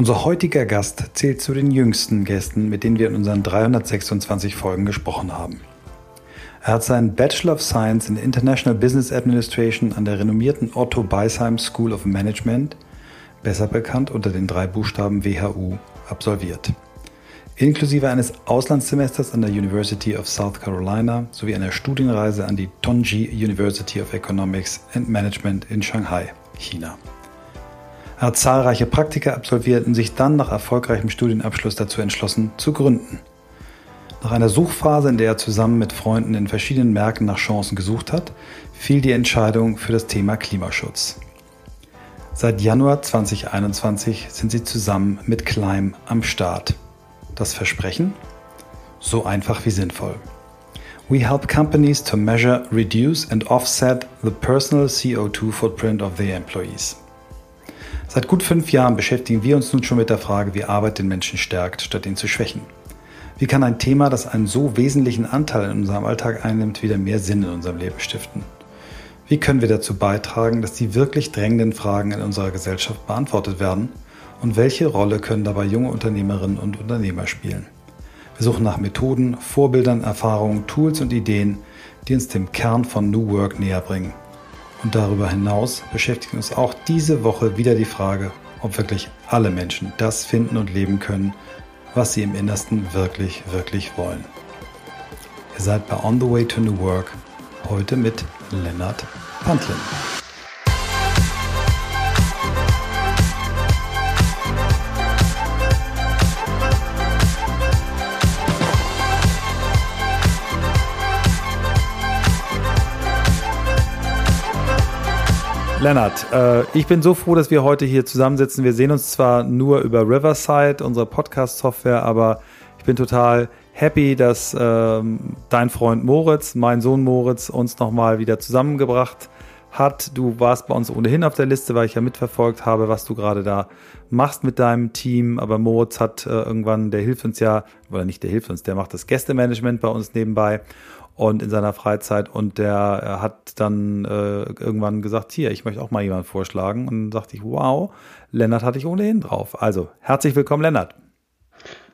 Unser heutiger Gast zählt zu den jüngsten Gästen, mit denen wir in unseren 326 Folgen gesprochen haben. Er hat seinen Bachelor of Science in International Business Administration an der renommierten Otto Beisheim School of Management, besser bekannt unter den drei Buchstaben WHU, absolviert. Inklusive eines Auslandssemesters an der University of South Carolina sowie einer Studienreise an die Tongji University of Economics and Management in Shanghai, China. Er hat zahlreiche Praktika absolviert und sich dann nach erfolgreichem Studienabschluss dazu entschlossen, zu gründen. Nach einer Suchphase, in der er zusammen mit Freunden in verschiedenen Märkten nach Chancen gesucht hat, fiel die Entscheidung für das Thema Klimaschutz. Seit Januar 2021 sind sie zusammen mit Climb am Start. Das Versprechen? So einfach wie sinnvoll. We help companies to measure, reduce and offset the personal CO2 footprint of their employees. Seit gut fünf Jahren beschäftigen wir uns nun schon mit der Frage, wie Arbeit den Menschen stärkt, statt ihn zu schwächen. Wie kann ein Thema, das einen so wesentlichen Anteil in unserem Alltag einnimmt, wieder mehr Sinn in unserem Leben stiften? Wie können wir dazu beitragen, dass die wirklich drängenden Fragen in unserer Gesellschaft beantwortet werden? Und welche Rolle können dabei junge Unternehmerinnen und Unternehmer spielen? Wir suchen nach Methoden, Vorbildern, Erfahrungen, Tools und Ideen, die uns dem Kern von New Work näher bringen und darüber hinaus beschäftigt uns auch diese Woche wieder die Frage, ob wirklich alle Menschen das finden und leben können, was sie im Innersten wirklich, wirklich wollen. Ihr seid bei On the Way to New Work, heute mit Lennart Pantlin. Lennart, äh, ich bin so froh, dass wir heute hier zusammensitzen. Wir sehen uns zwar nur über Riverside, unsere Podcast-Software, aber ich bin total happy, dass ähm, dein Freund Moritz, mein Sohn Moritz, uns nochmal wieder zusammengebracht hat. Du warst bei uns ohnehin auf der Liste, weil ich ja mitverfolgt habe, was du gerade da machst mit deinem Team. Aber Moritz hat äh, irgendwann, der hilft uns ja, oder nicht der hilft uns, der macht das Gästemanagement bei uns nebenbei und in seiner Freizeit und der hat dann äh, irgendwann gesagt, hier, ich möchte auch mal jemanden vorschlagen und dann dachte ich, wow, Lennart hatte ich ohnehin drauf. Also, herzlich willkommen, Lennart.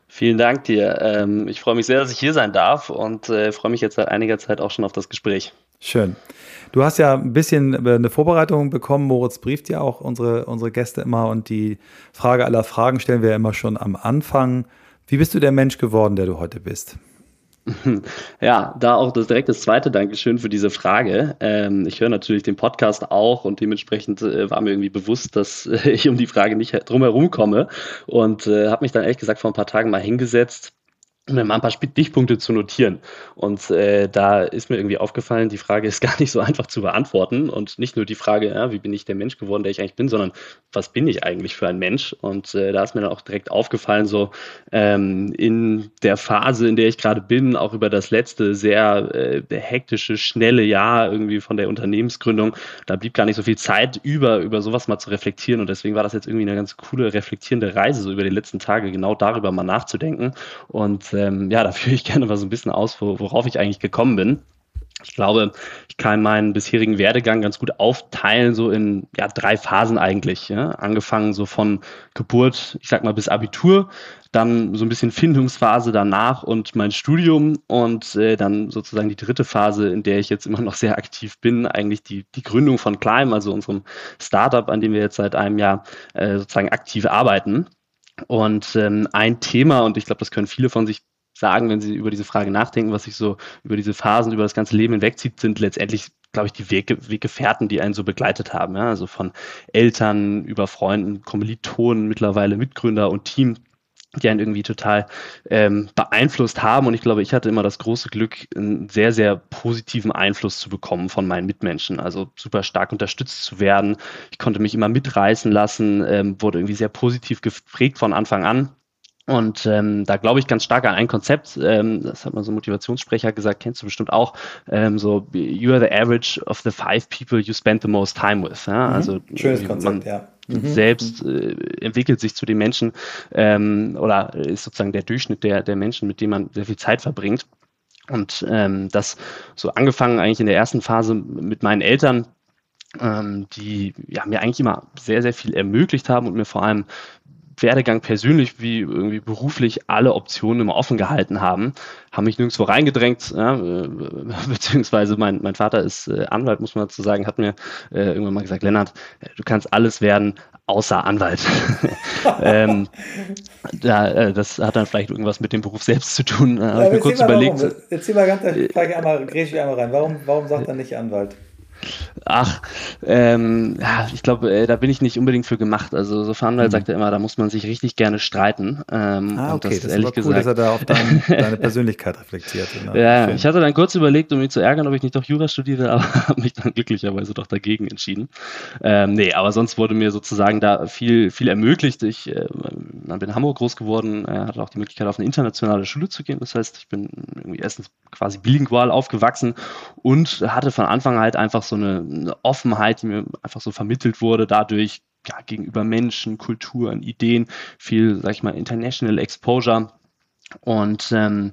Vielen Dank dir. Ähm, ich freue mich sehr, dass ich hier sein darf und äh, freue mich jetzt seit einiger Zeit auch schon auf das Gespräch. Schön. Du hast ja ein bisschen äh, eine Vorbereitung bekommen. Moritz brieft ja auch unsere, unsere Gäste immer und die Frage aller Fragen stellen wir ja immer schon am Anfang. Wie bist du der Mensch geworden, der du heute bist? Ja, da auch das direkt das zweite Dankeschön für diese Frage. Ähm, ich höre natürlich den Podcast auch und dementsprechend äh, war mir irgendwie bewusst, dass äh, ich um die Frage nicht drum herum komme und äh, habe mich dann ehrlich gesagt vor ein paar Tagen mal hingesetzt mir mal ein paar Stichpunkte zu notieren. Und äh, da ist mir irgendwie aufgefallen, die Frage ist gar nicht so einfach zu beantworten. Und nicht nur die Frage, ja, wie bin ich der Mensch geworden, der ich eigentlich bin, sondern was bin ich eigentlich für ein Mensch? Und äh, da ist mir dann auch direkt aufgefallen, so ähm, in der Phase, in der ich gerade bin, auch über das letzte sehr äh, hektische, schnelle Jahr irgendwie von der Unternehmensgründung, da blieb gar nicht so viel Zeit über, über sowas mal zu reflektieren. Und deswegen war das jetzt irgendwie eine ganz coole, reflektierende Reise, so über die letzten Tage genau darüber mal nachzudenken. Und ähm, ja, da führe ich gerne mal so ein bisschen aus, worauf ich eigentlich gekommen bin. Ich glaube, ich kann meinen bisherigen Werdegang ganz gut aufteilen, so in ja, drei Phasen eigentlich. Ja? Angefangen so von Geburt, ich sag mal, bis Abitur, dann so ein bisschen Findungsphase danach und mein Studium und äh, dann sozusagen die dritte Phase, in der ich jetzt immer noch sehr aktiv bin, eigentlich die, die Gründung von Climb, also unserem Startup, an dem wir jetzt seit einem Jahr äh, sozusagen aktiv arbeiten. Und ähm, ein Thema, und ich glaube, das können viele von sich sagen, wenn sie über diese Frage nachdenken, was sich so über diese Phasen, über das ganze Leben hinwegzieht, sind letztendlich, glaube ich, die Wege, Weggefährten, die einen so begleitet haben. Ja? Also von Eltern über Freunden, Kommilitonen, mittlerweile Mitgründer und Team die einen irgendwie total ähm, beeinflusst haben. Und ich glaube, ich hatte immer das große Glück, einen sehr, sehr positiven Einfluss zu bekommen von meinen Mitmenschen. Also super stark unterstützt zu werden. Ich konnte mich immer mitreißen lassen, ähm, wurde irgendwie sehr positiv geprägt von Anfang an. Und ähm, da glaube ich ganz stark an ein Konzept, ähm, das hat man so Motivationssprecher gesagt, kennst du bestimmt auch, ähm, so you are the average of the five people you spend the most time with. Ja? Mhm. Also Schönes Konzept, ja. Mhm. selbst äh, entwickelt sich zu den Menschen ähm, oder ist sozusagen der Durchschnitt der, der Menschen, mit denen man sehr viel Zeit verbringt. Und ähm, das so angefangen eigentlich in der ersten Phase mit meinen Eltern, ähm, die ja, mir eigentlich immer sehr, sehr viel ermöglicht haben und mir vor allem Werdegang persönlich wie irgendwie beruflich alle Optionen immer offen gehalten haben, haben mich nirgendwo reingedrängt, ja, äh, beziehungsweise mein, mein Vater ist äh, Anwalt, muss man dazu sagen, hat mir äh, irgendwann mal gesagt, Lennart, äh, du kannst alles werden, außer Anwalt. ähm, da, äh, das hat dann vielleicht irgendwas mit dem Beruf selbst zu tun. Ja, ich mir kurz überlegt. Warum. Erzähl mal ganz, frage einmal, ich einmal rein. Warum, warum sagt er nicht Anwalt? Ach, ähm, ja, ich glaube, äh, da bin ich nicht unbedingt für gemacht. Also so Fahrenwald mhm. sagt er immer, da muss man sich richtig gerne streiten. Ähm, ah, okay, das, das ehrlich ist cool, gesagt, dass er da auf dein, deine Persönlichkeit reflektiert. Genau. Ja, ich hatte dann kurz überlegt, um mich zu ärgern, ob ich nicht doch Jura studiere, aber habe mich dann glücklicherweise doch dagegen entschieden. Ähm, nee, aber sonst wurde mir sozusagen da viel, viel ermöglicht. Ich äh, bin in Hamburg groß geworden, äh, hatte auch die Möglichkeit, auf eine internationale Schule zu gehen. Das heißt, ich bin irgendwie erstens quasi bilingual aufgewachsen und hatte von Anfang halt einfach so eine, eine Offenheit, die mir einfach so vermittelt wurde, dadurch ja, gegenüber Menschen, Kulturen, Ideen, viel, sag ich mal, International Exposure. Und ähm,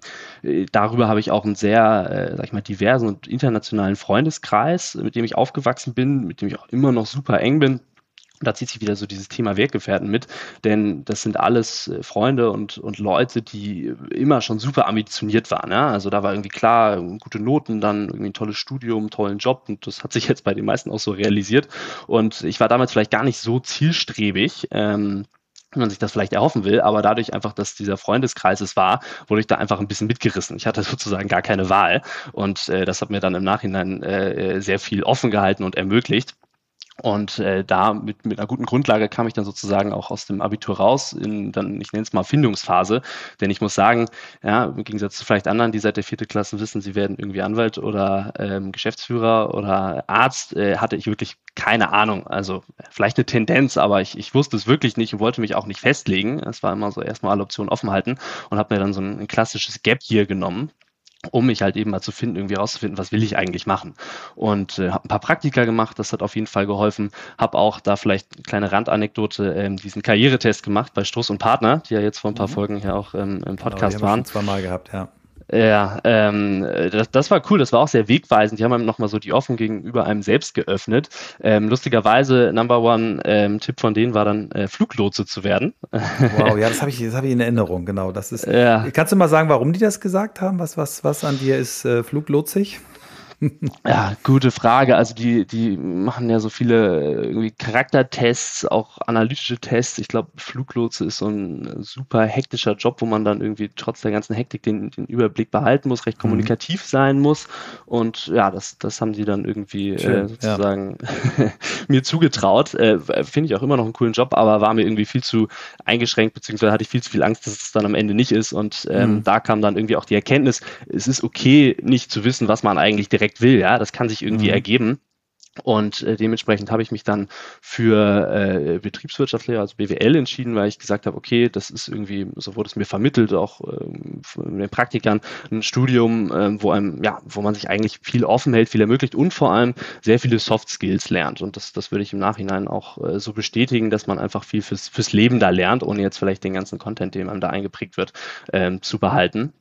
darüber habe ich auch einen sehr, äh, sag ich mal, diversen und internationalen Freundeskreis, mit dem ich aufgewachsen bin, mit dem ich auch immer noch super eng bin da zieht sich wieder so dieses Thema Weggefährten mit, denn das sind alles äh, Freunde und, und Leute, die immer schon super ambitioniert waren. Ja? Also da war irgendwie klar, gute Noten, dann irgendwie ein tolles Studium, tollen Job und das hat sich jetzt bei den meisten auch so realisiert. Und ich war damals vielleicht gar nicht so zielstrebig. Ähm, man sich das vielleicht erhoffen will, aber dadurch einfach, dass dieser Freundeskreis es war, wurde ich da einfach ein bisschen mitgerissen. Ich hatte sozusagen gar keine Wahl und äh, das hat mir dann im Nachhinein äh, sehr viel offen gehalten und ermöglicht. Und äh, da mit, mit einer guten Grundlage kam ich dann sozusagen auch aus dem Abitur raus, in dann, ich nenne es mal Findungsphase. Denn ich muss sagen, ja, im Gegensatz zu vielleicht anderen, die seit der vierten Klasse wissen, sie werden irgendwie Anwalt oder ähm, Geschäftsführer oder Arzt, äh, hatte ich wirklich keine Ahnung. Also vielleicht eine Tendenz, aber ich, ich wusste es wirklich nicht und wollte mich auch nicht festlegen. Es war immer so erstmal alle Optionen offen halten und habe mir dann so ein, ein klassisches Gap hier genommen um mich halt eben mal zu finden, irgendwie rauszufinden, was will ich eigentlich machen. Und äh, habe ein paar Praktika gemacht, das hat auf jeden Fall geholfen. Habe auch da vielleicht eine kleine Randanekdote, ähm, diesen Karrieretest gemacht bei Struss und Partner, die ja jetzt vor ein paar mhm. Folgen hier auch ähm, im Podcast genau, die waren. Zweimal gehabt, ja. Ja, ähm, das, das war cool, das war auch sehr wegweisend. Die haben einem nochmal so die offen gegenüber einem selbst geöffnet. Ähm, lustigerweise, Number One ähm, Tipp von denen war dann, äh, Fluglotse zu werden. Wow, ja, das habe ich, das hab ich in Erinnerung, genau. Das ist, ja. Kannst du mal sagen, warum die das gesagt haben? Was, was, was an dir ist äh, fluglotsig? Ja, gute Frage. Also die, die machen ja so viele irgendwie Charaktertests, auch analytische Tests. Ich glaube, Fluglotse ist so ein super hektischer Job, wo man dann irgendwie trotz der ganzen Hektik den, den Überblick behalten muss, recht mhm. kommunikativ sein muss. Und ja, das, das haben sie dann irgendwie äh, Schön, äh, sozusagen ja. mir zugetraut. Äh, Finde ich auch immer noch einen coolen Job, aber war mir irgendwie viel zu eingeschränkt, beziehungsweise hatte ich viel zu viel Angst, dass es dann am Ende nicht ist. Und ähm, mhm. da kam dann irgendwie auch die Erkenntnis, es ist okay, nicht zu wissen, was man eigentlich direkt direkt will. Ja, das kann sich irgendwie mhm. ergeben. Und äh, dementsprechend habe ich mich dann für äh, Betriebswirtschaftslehre, also BWL, entschieden, weil ich gesagt habe, okay, das ist irgendwie, so wurde es mir vermittelt, auch ähm, den Praktikern, ein Studium, äh, wo einem, ja, wo man sich eigentlich viel offen hält, viel ermöglicht und vor allem sehr viele Soft Skills lernt. Und das, das würde ich im Nachhinein auch äh, so bestätigen, dass man einfach viel fürs, fürs Leben da lernt, ohne jetzt vielleicht den ganzen Content, den einem da eingeprägt wird, ähm, zu behalten.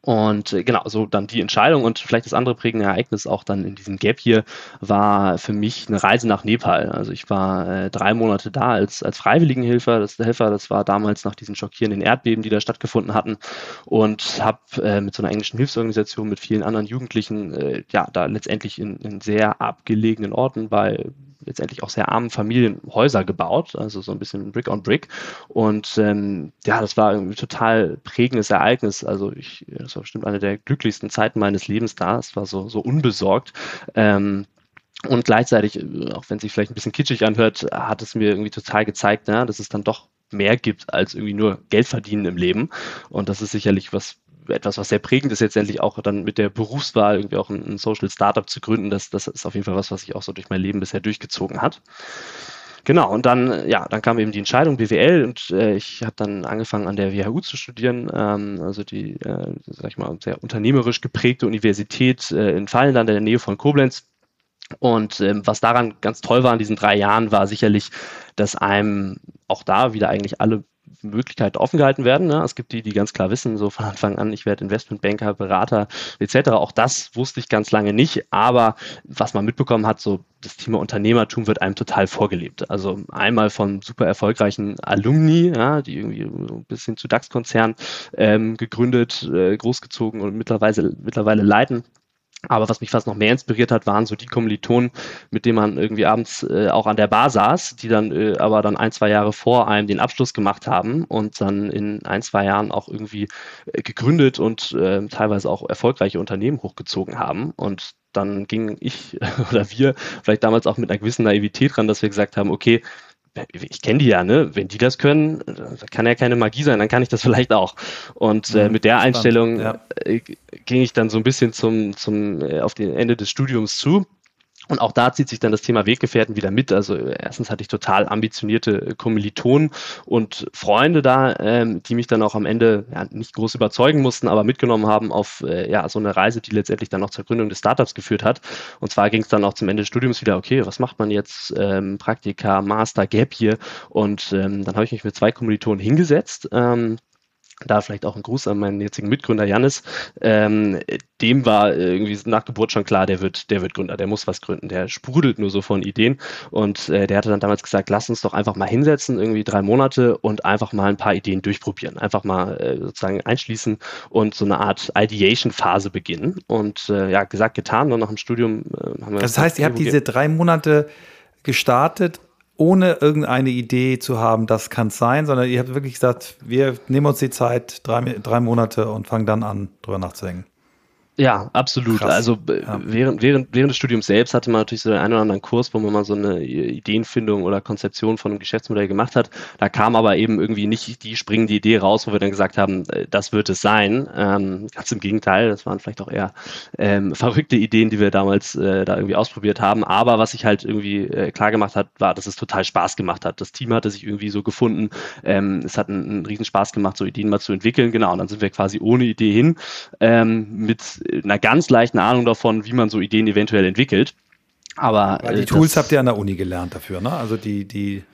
Und äh, genau, so dann die Entscheidung und vielleicht das andere prägende Ereignis auch dann in diesem Gap hier war für mich eine Reise nach Nepal. Also ich war äh, drei Monate da als, als Freiwilligenhelfer. Das, Helfer, das war damals nach diesen schockierenden Erdbeben, die da stattgefunden hatten und habe äh, mit so einer englischen Hilfsorganisation mit vielen anderen Jugendlichen äh, ja da letztendlich in, in sehr abgelegenen Orten bei letztendlich auch sehr armen Familien Häuser gebaut, also so ein bisschen Brick on Brick. Und ähm, ja, das war ein total prägendes Ereignis. Also ich, das war bestimmt eine der glücklichsten Zeiten meines Lebens da. Es war so, so unbesorgt. Ähm, und gleichzeitig, äh, auch wenn es sich vielleicht ein bisschen kitschig anhört, hat es mir irgendwie total gezeigt, ja, dass es dann doch mehr gibt als irgendwie nur Geld verdienen im Leben. Und das ist sicherlich was, etwas, was sehr prägend ist, letztendlich auch dann mit der Berufswahl irgendwie auch ein, ein Social Startup zu gründen. Das, das ist auf jeden Fall was, was sich auch so durch mein Leben bisher durchgezogen hat. Genau, und dann, ja, dann kam eben die Entscheidung BWL und äh, ich habe dann angefangen an der WHU zu studieren, ähm, also die, äh, sag ich mal, sehr unternehmerisch geprägte Universität äh, in Fallenland in der Nähe von Koblenz. Und ähm, was daran ganz toll war in diesen drei Jahren, war sicherlich, dass einem auch da wieder eigentlich alle Möglichkeiten offen gehalten werden. Ne? Es gibt die, die ganz klar wissen, so von Anfang an, ich werde Investmentbanker, Berater etc. Auch das wusste ich ganz lange nicht, aber was man mitbekommen hat, so das Thema Unternehmertum wird einem total vorgelebt. Also einmal von super erfolgreichen Alumni, ja, die irgendwie ein bisschen zu DAX-Konzernen ähm, gegründet, äh, großgezogen und mittlerweile, mittlerweile leiten. Aber was mich fast noch mehr inspiriert hat, waren so die Kommilitonen, mit denen man irgendwie abends äh, auch an der Bar saß, die dann äh, aber dann ein, zwei Jahre vor einem den Abschluss gemacht haben und dann in ein, zwei Jahren auch irgendwie äh, gegründet und äh, teilweise auch erfolgreiche Unternehmen hochgezogen haben. Und dann ging ich oder wir vielleicht damals auch mit einer gewissen Naivität ran, dass wir gesagt haben, okay, ich kenne die ja, ne? Wenn die das können, kann ja keine Magie sein, dann kann ich das vielleicht auch. Und äh, mhm, mit der Einstellung ja. äh, ging ich dann so ein bisschen zum, zum äh, auf den Ende des Studiums zu und auch da zieht sich dann das Thema Weggefährten wieder mit. Also erstens hatte ich total ambitionierte Kommilitonen und Freunde da, ähm, die mich dann auch am Ende ja, nicht groß überzeugen mussten, aber mitgenommen haben auf äh, ja, so eine Reise, die letztendlich dann noch zur Gründung des Startups geführt hat. Und zwar ging es dann auch zum Ende des Studiums wieder, okay, was macht man jetzt? Ähm, Praktika, Master, Gap hier. Und ähm, dann habe ich mich mit zwei Kommilitonen hingesetzt. Ähm, da vielleicht auch ein Gruß an meinen jetzigen Mitgründer Janis. Ähm, dem war irgendwie nach Geburt schon klar, der wird, der wird Gründer, der muss was gründen, der sprudelt nur so von Ideen. Und äh, der hatte dann damals gesagt, lass uns doch einfach mal hinsetzen, irgendwie drei Monate und einfach mal ein paar Ideen durchprobieren. Einfach mal äh, sozusagen einschließen und so eine Art Ideation-Phase beginnen. Und äh, ja, gesagt, getan, dann nach dem Studium äh, haben wir. Das heißt, ihr habt diese drei Monate gestartet ohne irgendeine Idee zu haben, das kann es sein, sondern ihr habt wirklich gesagt, wir nehmen uns die Zeit, drei, drei Monate und fangen dann an, drüber nachzudenken. Ja, absolut. Krass. Also ja. während, während, während des Studiums selbst hatte man natürlich so den einen oder anderen Kurs, wo man mal so eine Ideenfindung oder Konzeption von einem Geschäftsmodell gemacht hat. Da kam aber eben irgendwie nicht die springende Idee raus, wo wir dann gesagt haben, äh, das wird es sein. Ähm, ganz im Gegenteil, das waren vielleicht auch eher ähm, verrückte Ideen, die wir damals äh, da irgendwie ausprobiert haben. Aber was sich halt irgendwie äh, klar gemacht hat, war, dass es total Spaß gemacht hat. Das Team hatte sich irgendwie so gefunden. Ähm, es hat einen, einen riesen Spaß gemacht, so Ideen mal zu entwickeln. Genau, und dann sind wir quasi ohne Idee hin ähm, mit einer ganz leichten Ahnung davon, wie man so Ideen eventuell entwickelt. Aber Weil die äh, Tools habt ihr an der Uni gelernt dafür, ne? Also die, die,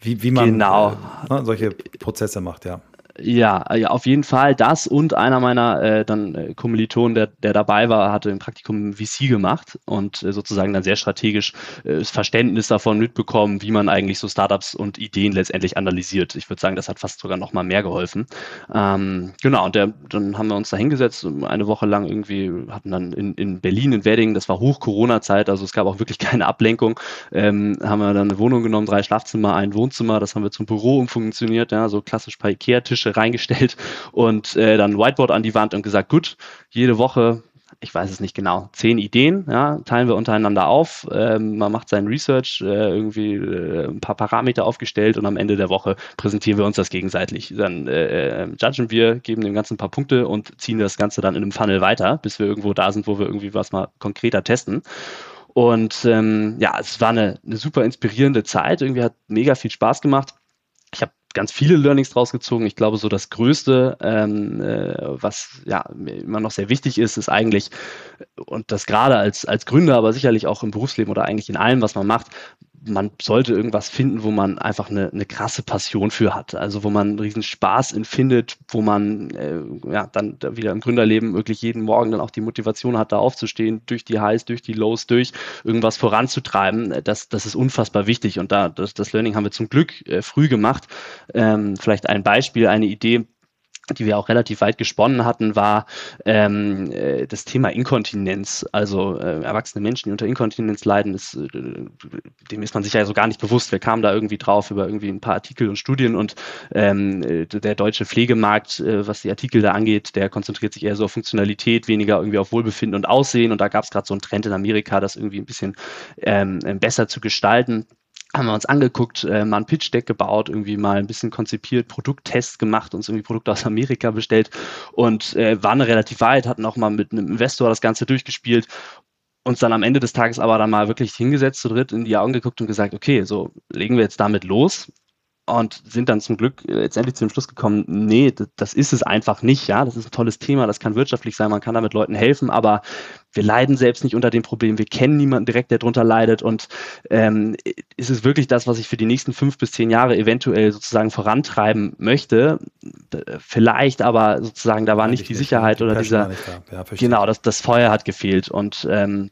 wie, wie man genau. äh, ne, solche Prozesse macht, ja. Ja, ja, auf jeden Fall das und einer meiner äh, dann äh, Kommilitonen, der, der dabei war, hatte im Praktikum VC gemacht und äh, sozusagen dann sehr strategisch äh, das Verständnis davon mitbekommen, wie man eigentlich so Startups und Ideen letztendlich analysiert. Ich würde sagen, das hat fast sogar noch mal mehr geholfen. Ähm, genau, und der, dann haben wir uns da hingesetzt, eine Woche lang irgendwie, hatten dann in, in Berlin, in Wedding, das war Hoch-Corona-Zeit, also es gab auch wirklich keine Ablenkung, ähm, haben wir dann eine Wohnung genommen, drei Schlafzimmer, ein Wohnzimmer, das haben wir zum Büro umfunktioniert, ja, so klassisch bei Ikea-Tische Tische reingestellt und äh, dann Whiteboard an die Wand und gesagt, gut, jede Woche ich weiß es nicht genau, zehn Ideen, ja, teilen wir untereinander auf. Ähm, man macht sein Research, äh, irgendwie äh, ein paar Parameter aufgestellt und am Ende der Woche präsentieren wir uns das gegenseitig. Dann äh, äh, judgen wir, geben dem Ganzen ein paar Punkte und ziehen das Ganze dann in einem Funnel weiter, bis wir irgendwo da sind, wo wir irgendwie was mal konkreter testen. Und ähm, ja, es war eine, eine super inspirierende Zeit. Irgendwie hat mega viel Spaß gemacht. Ich habe ganz viele Learnings draus gezogen. Ich glaube, so das Größte, ähm, äh, was ja immer noch sehr wichtig ist, ist eigentlich, und das gerade als, als Gründer, aber sicherlich auch im Berufsleben oder eigentlich in allem, was man macht, man sollte irgendwas finden, wo man einfach eine, eine krasse Passion für hat. Also wo man einen riesen Spaß empfindet, wo man äh, ja dann wieder im Gründerleben wirklich jeden Morgen dann auch die Motivation hat, da aufzustehen, durch die Highs, durch die Lows, durch irgendwas voranzutreiben. Das, das ist unfassbar wichtig. Und da, das, das Learning haben wir zum Glück äh, früh gemacht. Ähm, vielleicht ein Beispiel, eine Idee, die wir auch relativ weit gesponnen hatten, war ähm, äh, das Thema Inkontinenz. Also äh, erwachsene Menschen, die unter Inkontinenz leiden, ist, äh, dem ist man sich ja so gar nicht bewusst. Wir kamen da irgendwie drauf über irgendwie ein paar Artikel und Studien und ähm, äh, der deutsche Pflegemarkt, äh, was die Artikel da angeht, der konzentriert sich eher so auf Funktionalität, weniger irgendwie auf Wohlbefinden und Aussehen. Und da gab es gerade so einen Trend in Amerika, das irgendwie ein bisschen ähm, besser zu gestalten haben wir uns angeguckt, äh, mal ein Pitch-Deck gebaut, irgendwie mal ein bisschen konzipiert, Produkttests gemacht, uns irgendwie Produkte aus Amerika bestellt und äh, waren relativ weit, hatten auch mal mit einem Investor das Ganze durchgespielt uns dann am Ende des Tages aber dann mal wirklich hingesetzt zu dritt in die Augen geguckt und gesagt, okay, so legen wir jetzt damit los und sind dann zum Glück letztendlich zu dem Schluss gekommen, nee, das ist es einfach nicht, ja, das ist ein tolles Thema, das kann wirtschaftlich sein, man kann damit Leuten helfen, aber wir leiden selbst nicht unter dem Problem, wir kennen niemanden direkt, der darunter leidet und ähm, ist es wirklich das, was ich für die nächsten fünf bis zehn Jahre eventuell sozusagen vorantreiben möchte? Vielleicht, aber sozusagen da war nicht die Sicherheit oder dieser, ja, genau, das, das Feuer hat gefehlt und ähm,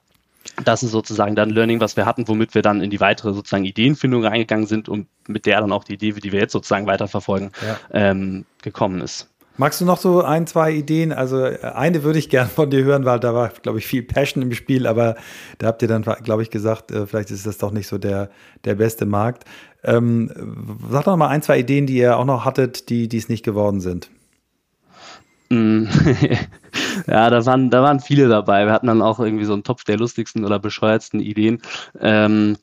das ist sozusagen dann Learning, was wir hatten, womit wir dann in die weitere sozusagen Ideenfindung reingegangen sind und mit der dann auch die Idee, die wir jetzt sozusagen weiterverfolgen, ja. ähm, gekommen ist. Magst du noch so ein, zwei Ideen? Also äh, eine würde ich gern von dir hören, weil da war, glaube ich, viel Passion im Spiel, aber da habt ihr dann, glaube ich, gesagt, äh, vielleicht ist das doch nicht so der, der beste Markt. Ähm, sag doch mal ein, zwei Ideen, die ihr auch noch hattet, die, die es nicht geworden sind. Mm. ja, da waren, da waren viele dabei. Wir hatten dann auch irgendwie so einen Topf der lustigsten oder bescheuertsten Ideen. Ähm,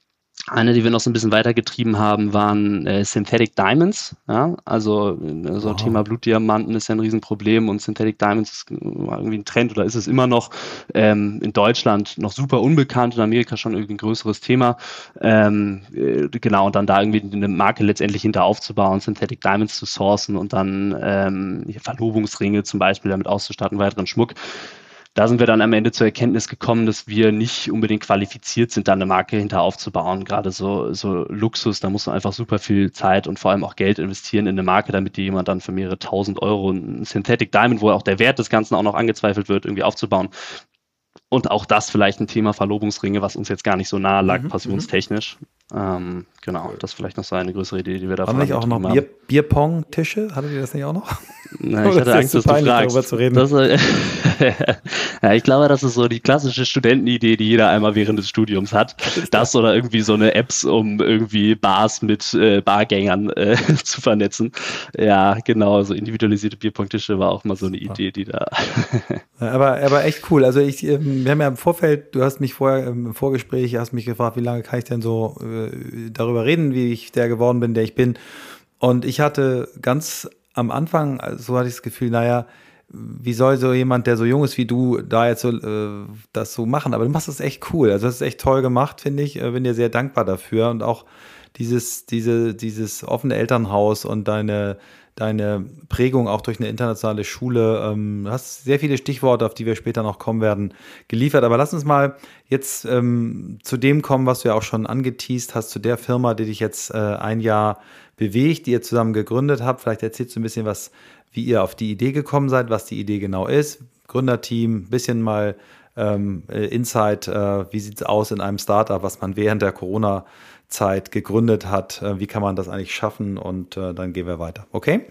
eine, die wir noch so ein bisschen weitergetrieben haben, waren äh, Synthetic Diamonds. Ja? Also äh, so wow. Thema Blutdiamanten ist ja ein Riesenproblem und Synthetic Diamonds ist irgendwie ein Trend oder ist es immer noch ähm, in Deutschland noch super unbekannt, in Amerika schon irgendwie ein größeres Thema. Ähm, äh, genau, und dann da irgendwie eine Marke letztendlich hinter aufzubauen, Synthetic Diamonds zu sourcen und dann ähm, Verlobungsringe zum Beispiel damit auszustatten, weiteren Schmuck da sind wir dann am Ende zur Erkenntnis gekommen, dass wir nicht unbedingt qualifiziert sind, da eine Marke hinter aufzubauen. Gerade so, so Luxus, da muss man einfach super viel Zeit und vor allem auch Geld investieren in eine Marke, damit die jemand dann für mehrere tausend Euro ein Synthetic Diamond, wo auch der Wert des Ganzen auch noch angezweifelt wird, irgendwie aufzubauen. Und auch das vielleicht ein Thema Verlobungsringe, was uns jetzt gar nicht so nahe lag, mhm, passionstechnisch. Ähm, genau, das ist vielleicht noch so eine größere Idee, die wir da haben. Haben nicht auch noch Bier, Bierpong-Tische? Hattet ihr das nicht auch noch? Na, ich hatte Angst, dass du fragst. Darüber zu reden. Das, äh, ja, ich glaube, das ist so die klassische Studentenidee, die jeder einmal während des Studiums hat. Das oder irgendwie so eine Apps, um irgendwie Bars mit äh, Bargängern äh, zu vernetzen. Ja, genau, so individualisierte Bierpong-Tische war auch mal so eine Idee, die da. aber, aber echt cool. Also ich, ähm, wir haben ja im Vorfeld, du hast mich vorher im Vorgespräch, hast mich gefragt, wie lange kann ich denn so äh, darüber reden, wie ich der geworden bin, der ich bin. Und ich hatte ganz am Anfang, so hatte ich das Gefühl, naja, wie soll so jemand, der so jung ist wie du, da jetzt so äh, das so machen? Aber du machst das echt cool. Also das ist echt toll gemacht, finde ich. Äh, bin dir sehr dankbar dafür und auch dieses, diese, dieses offene Elternhaus und deine, deine Prägung auch durch eine internationale Schule. Ähm, du hast sehr viele Stichworte, auf die wir später noch kommen werden, geliefert. Aber lass uns mal jetzt ähm, zu dem kommen, was du ja auch schon angeteased hast, zu der Firma, die dich jetzt äh, ein Jahr bewegt, die ihr zusammen gegründet habt. Vielleicht erzählst du ein bisschen was, wie ihr auf die Idee gekommen seid, was die Idee genau ist. Gründerteam, bisschen mal ähm, äh, Insight, äh, wie sieht es aus in einem Startup, was man während der Corona- Zeit gegründet hat. Äh, wie kann man das eigentlich schaffen? Und äh, dann gehen wir weiter. Okay?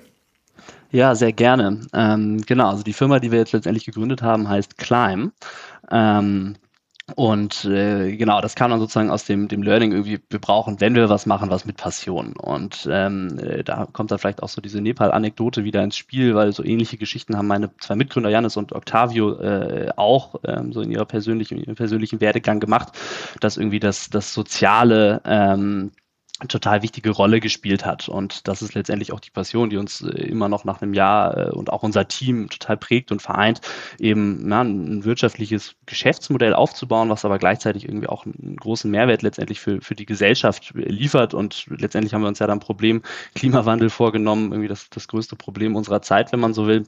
Ja, sehr gerne. Ähm, genau, also die Firma, die wir jetzt letztendlich gegründet haben, heißt Climb. Ähm, und äh, genau, das kam dann sozusagen aus dem, dem Learning irgendwie, wir brauchen, wenn wir was machen, was mit Passion. Und ähm, äh, da kommt dann vielleicht auch so diese Nepal-Anekdote wieder ins Spiel, weil so ähnliche Geschichten haben meine zwei Mitgründer, Janis und Octavio, äh, auch ähm, so in ihrer persönlichen, in ihrem persönlichen Werdegang gemacht, dass irgendwie das, das Soziale ähm, total wichtige Rolle gespielt hat. Und das ist letztendlich auch die Passion, die uns äh, immer noch nach einem Jahr äh, und auch unser Team total prägt und vereint, eben na, ein wirtschaftliches Geschäftsmodell aufzubauen, was aber gleichzeitig irgendwie auch einen großen Mehrwert letztendlich für, für die Gesellschaft liefert. Und letztendlich haben wir uns ja dann Problem Klimawandel vorgenommen, irgendwie das, das größte Problem unserer Zeit, wenn man so will.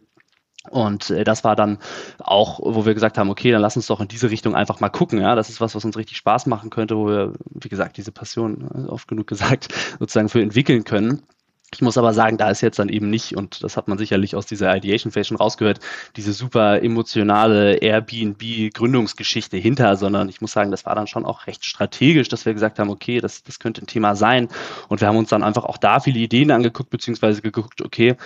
Und äh, das war dann auch, wo wir gesagt haben, okay, dann lass uns doch in diese Richtung einfach mal gucken. Ja, das ist was, was uns richtig Spaß machen könnte, wo wir, wie gesagt, diese Passion, äh, oft genug gesagt, sozusagen für entwickeln können. Ich muss aber sagen, da ist jetzt dann eben nicht, und das hat man sicherlich aus dieser Ideation Phase schon rausgehört, diese super emotionale Airbnb-Gründungsgeschichte hinter, sondern ich muss sagen, das war dann schon auch recht strategisch, dass wir gesagt haben, okay, das, das könnte ein Thema sein. Und wir haben uns dann einfach auch da viele Ideen angeguckt, beziehungsweise geguckt, okay,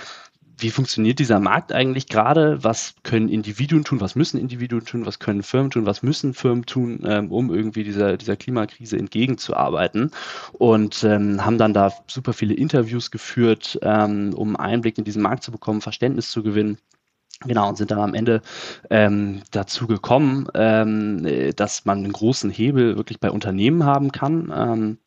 wie funktioniert dieser Markt eigentlich gerade? Was können Individuen tun? Was müssen Individuen tun? Was können Firmen tun? Was müssen Firmen tun, ähm, um irgendwie dieser, dieser Klimakrise entgegenzuarbeiten? Und ähm, haben dann da super viele Interviews geführt, ähm, um Einblick in diesen Markt zu bekommen, Verständnis zu gewinnen. Genau, und sind dann am Ende ähm, dazu gekommen, ähm, dass man einen großen Hebel wirklich bei Unternehmen haben kann. Ähm,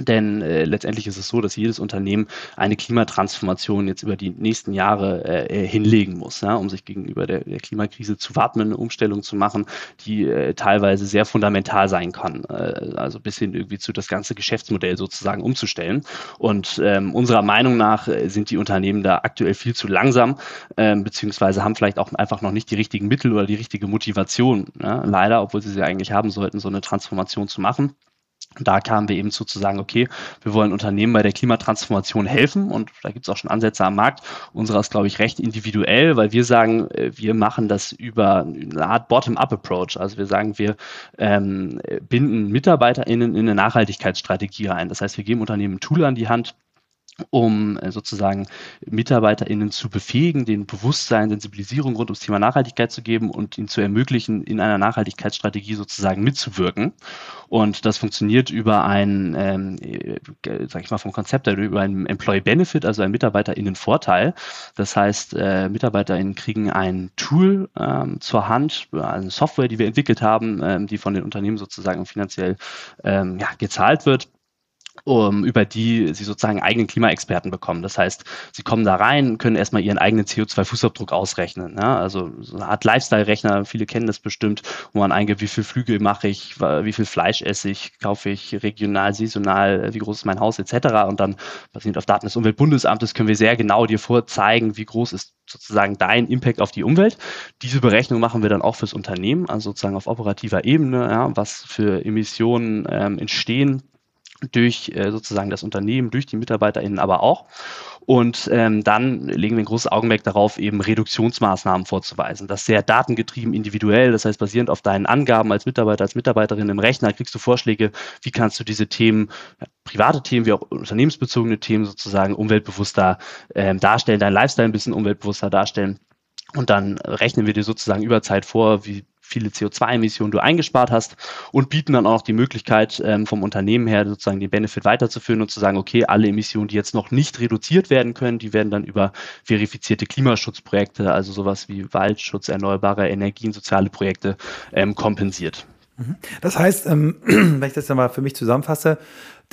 Denn äh, letztendlich ist es so, dass jedes Unternehmen eine Klimatransformation jetzt über die nächsten Jahre äh, hinlegen muss, ja, um sich gegenüber der, der, Klimakrise zu wappnen, eine Umstellung zu machen, die äh, teilweise sehr fundamental sein kann. Äh, also bis hin irgendwie zu das ganze Geschäftsmodell sozusagen umzustellen. Und ähm, unserer Meinung nach äh, sind die Unternehmen da aktuell viel zu langsam, ähm, beziehungsweise haben vielleicht auch einfach noch nicht die richtigen Mittel oder die richtige Motivation. Ja, leider, obwohl sie sie eigentlich haben sollten, so eine Transformation zu machen. Da kamen wir eben zu, okay, wir wollen Unternehmen bei der Klimatransformation helfen und da gibt es auch schon Ansätze am Markt. Unserer ist, glaube ich, recht individuell, weil wir sagen, äh, wir machen das über eine Art Bottom-up-Approach. Also wir sagen, wir ähm, binden MitarbeiterInnen in eine Nachhaltigkeitsstrategie rein. Das heißt, wir geben Unternehmen ein Tool an die Hand, um äh, sozusagen MitarbeiterInnen zu befähigen, den Bewusstsein, Sensibilisierung rund ums Thema Nachhaltigkeit zu geben und ihnen zu ermöglichen, in einer Nachhaltigkeitsstrategie sozusagen mitzuwirken. Und das funktioniert über ein, ähm, äh, sag ich mal vom Konzept her, über einen Employee Benefit, also einen MitarbeiterInnen-Vorteil. Das heißt, äh, MitarbeiterInnen kriegen ein Tool ähm, zur Hand, eine Software, die wir entwickelt haben, ähm, die von den Unternehmen sozusagen finanziell ähm, ja, gezahlt wird um, über die sie sozusagen eigenen Klimaexperten bekommen. Das heißt, sie kommen da rein, können erstmal ihren eigenen CO2-Fußabdruck ausrechnen. Ja? Also so eine Art Lifestyle-Rechner, viele kennen das bestimmt, wo man eingibt, wie viel Flüge mache ich, wie viel Fleisch esse ich, kaufe ich regional, saisonal, wie groß ist mein Haus etc. Und dann basierend auf Daten des Umweltbundesamtes können wir sehr genau dir vorzeigen, wie groß ist sozusagen dein Impact auf die Umwelt. Diese Berechnung machen wir dann auch fürs Unternehmen, also sozusagen auf operativer Ebene, ja, was für Emissionen ähm, entstehen durch äh, sozusagen das Unternehmen, durch die MitarbeiterInnen aber auch. Und ähm, dann legen wir ein großes Augenmerk darauf, eben Reduktionsmaßnahmen vorzuweisen. Das ist sehr datengetrieben, individuell. Das heißt, basierend auf deinen Angaben als Mitarbeiter, als Mitarbeiterin im Rechner kriegst du Vorschläge, wie kannst du diese Themen, private Themen wie auch unternehmensbezogene Themen sozusagen umweltbewusster ähm, darstellen, dein Lifestyle ein bisschen umweltbewusster darstellen. Und dann rechnen wir dir sozusagen über Zeit vor, wie viele CO2-Emissionen du eingespart hast und bieten dann auch noch die Möglichkeit ähm, vom Unternehmen her sozusagen den Benefit weiterzuführen und zu sagen, okay, alle Emissionen, die jetzt noch nicht reduziert werden können, die werden dann über verifizierte Klimaschutzprojekte, also sowas wie Waldschutz, erneuerbare Energien, soziale Projekte ähm, kompensiert. Mhm. Das heißt, ähm, wenn ich das dann mal für mich zusammenfasse,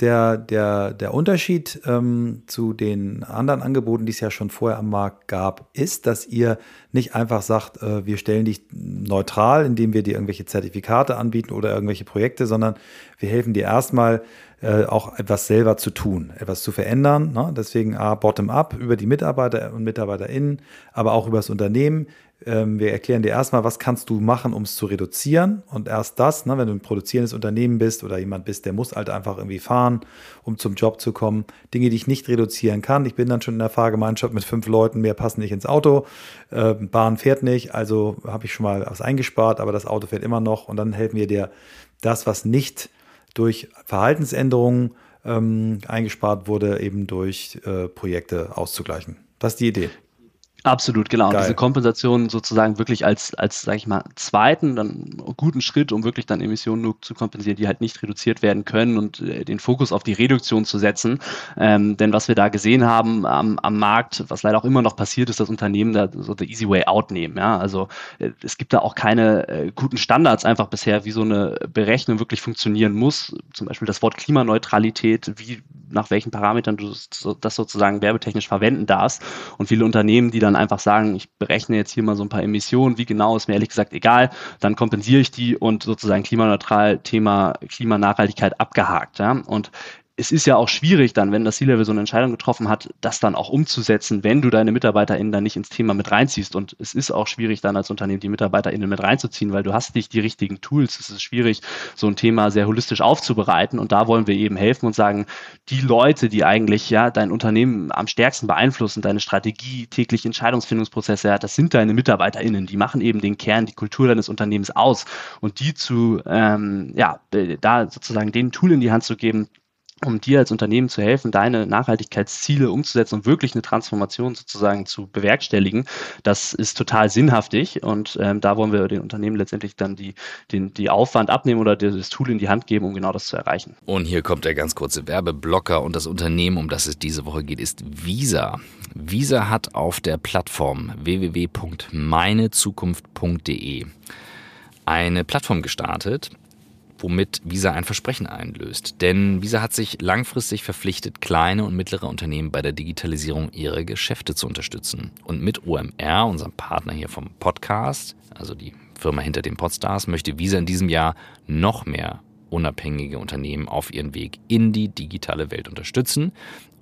der, der, der Unterschied ähm, zu den anderen Angeboten, die es ja schon vorher am Markt gab, ist, dass ihr nicht einfach sagt, äh, wir stellen dich neutral, indem wir dir irgendwelche Zertifikate anbieten oder irgendwelche Projekte, sondern wir helfen dir erstmal äh, auch etwas selber zu tun, etwas zu verändern. Ne? Deswegen A, bottom-up über die Mitarbeiter und MitarbeiterInnen, aber auch über das Unternehmen. Ähm, wir erklären dir erstmal, was kannst du machen, um es zu reduzieren. Und erst das, ne, wenn du ein produzierendes Unternehmen bist oder jemand bist, der muss halt einfach irgendwie fahren, um zum Job zu kommen. Dinge, die ich nicht reduzieren kann. Ich bin dann schon in der Fahrgemeinschaft mit fünf Leuten, mehr passen nicht ins Auto. Äh, Bahn fährt nicht, also habe ich schon mal was eingespart, aber das Auto fährt immer noch. Und dann helfen wir dir, das, was nicht durch Verhaltensänderungen ähm, eingespart wurde, eben durch äh, Projekte auszugleichen. Das ist die Idee. Absolut, genau. Geil. Diese Kompensation sozusagen wirklich als, als, sag ich mal, zweiten, dann guten Schritt, um wirklich dann Emissionen nur zu kompensieren, die halt nicht reduziert werden können und äh, den Fokus auf die Reduktion zu setzen. Ähm, denn was wir da gesehen haben am, am Markt, was leider auch immer noch passiert, ist, dass Unternehmen da so the easy way out nehmen. Ja? Also äh, es gibt da auch keine äh, guten Standards einfach bisher, wie so eine Berechnung wirklich funktionieren muss. Zum Beispiel das Wort Klimaneutralität, wie nach welchen Parametern du das sozusagen werbetechnisch verwenden darfst. Und viele Unternehmen, die dann dann einfach sagen, ich berechne jetzt hier mal so ein paar Emissionen, wie genau ist mir ehrlich gesagt egal, dann kompensiere ich die und sozusagen klimaneutral Thema Klimanachhaltigkeit abgehakt. Ja? Und es ist ja auch schwierig dann, wenn das C-Level so eine Entscheidung getroffen hat, das dann auch umzusetzen, wenn du deine MitarbeiterInnen dann nicht ins Thema mit reinziehst. Und es ist auch schwierig dann als Unternehmen die MitarbeiterInnen mit reinzuziehen, weil du hast nicht die richtigen Tools. Es ist schwierig, so ein Thema sehr holistisch aufzubereiten. Und da wollen wir eben helfen und sagen, die Leute, die eigentlich ja dein Unternehmen am stärksten beeinflussen, deine Strategie, tägliche Entscheidungsfindungsprozesse, ja, das sind deine MitarbeiterInnen. Die machen eben den Kern, die Kultur deines Unternehmens aus. Und die zu, ähm, ja, da sozusagen den Tool in die Hand zu geben, um dir als Unternehmen zu helfen, deine Nachhaltigkeitsziele umzusetzen und wirklich eine Transformation sozusagen zu bewerkstelligen, das ist total sinnhaftig und ähm, da wollen wir den Unternehmen letztendlich dann die, den, die Aufwand abnehmen oder das Tool in die Hand geben, um genau das zu erreichen. Und hier kommt der ganz kurze Werbeblocker und das Unternehmen, um das es diese Woche geht, ist Visa. Visa hat auf der Plattform www.meinezukunft.de eine Plattform gestartet, womit Visa ein Versprechen einlöst. Denn Visa hat sich langfristig verpflichtet, kleine und mittlere Unternehmen bei der Digitalisierung ihrer Geschäfte zu unterstützen. Und mit OMR, unserem Partner hier vom Podcast, also die Firma hinter den Podstars, möchte Visa in diesem Jahr noch mehr unabhängige Unternehmen auf ihren Weg in die digitale Welt unterstützen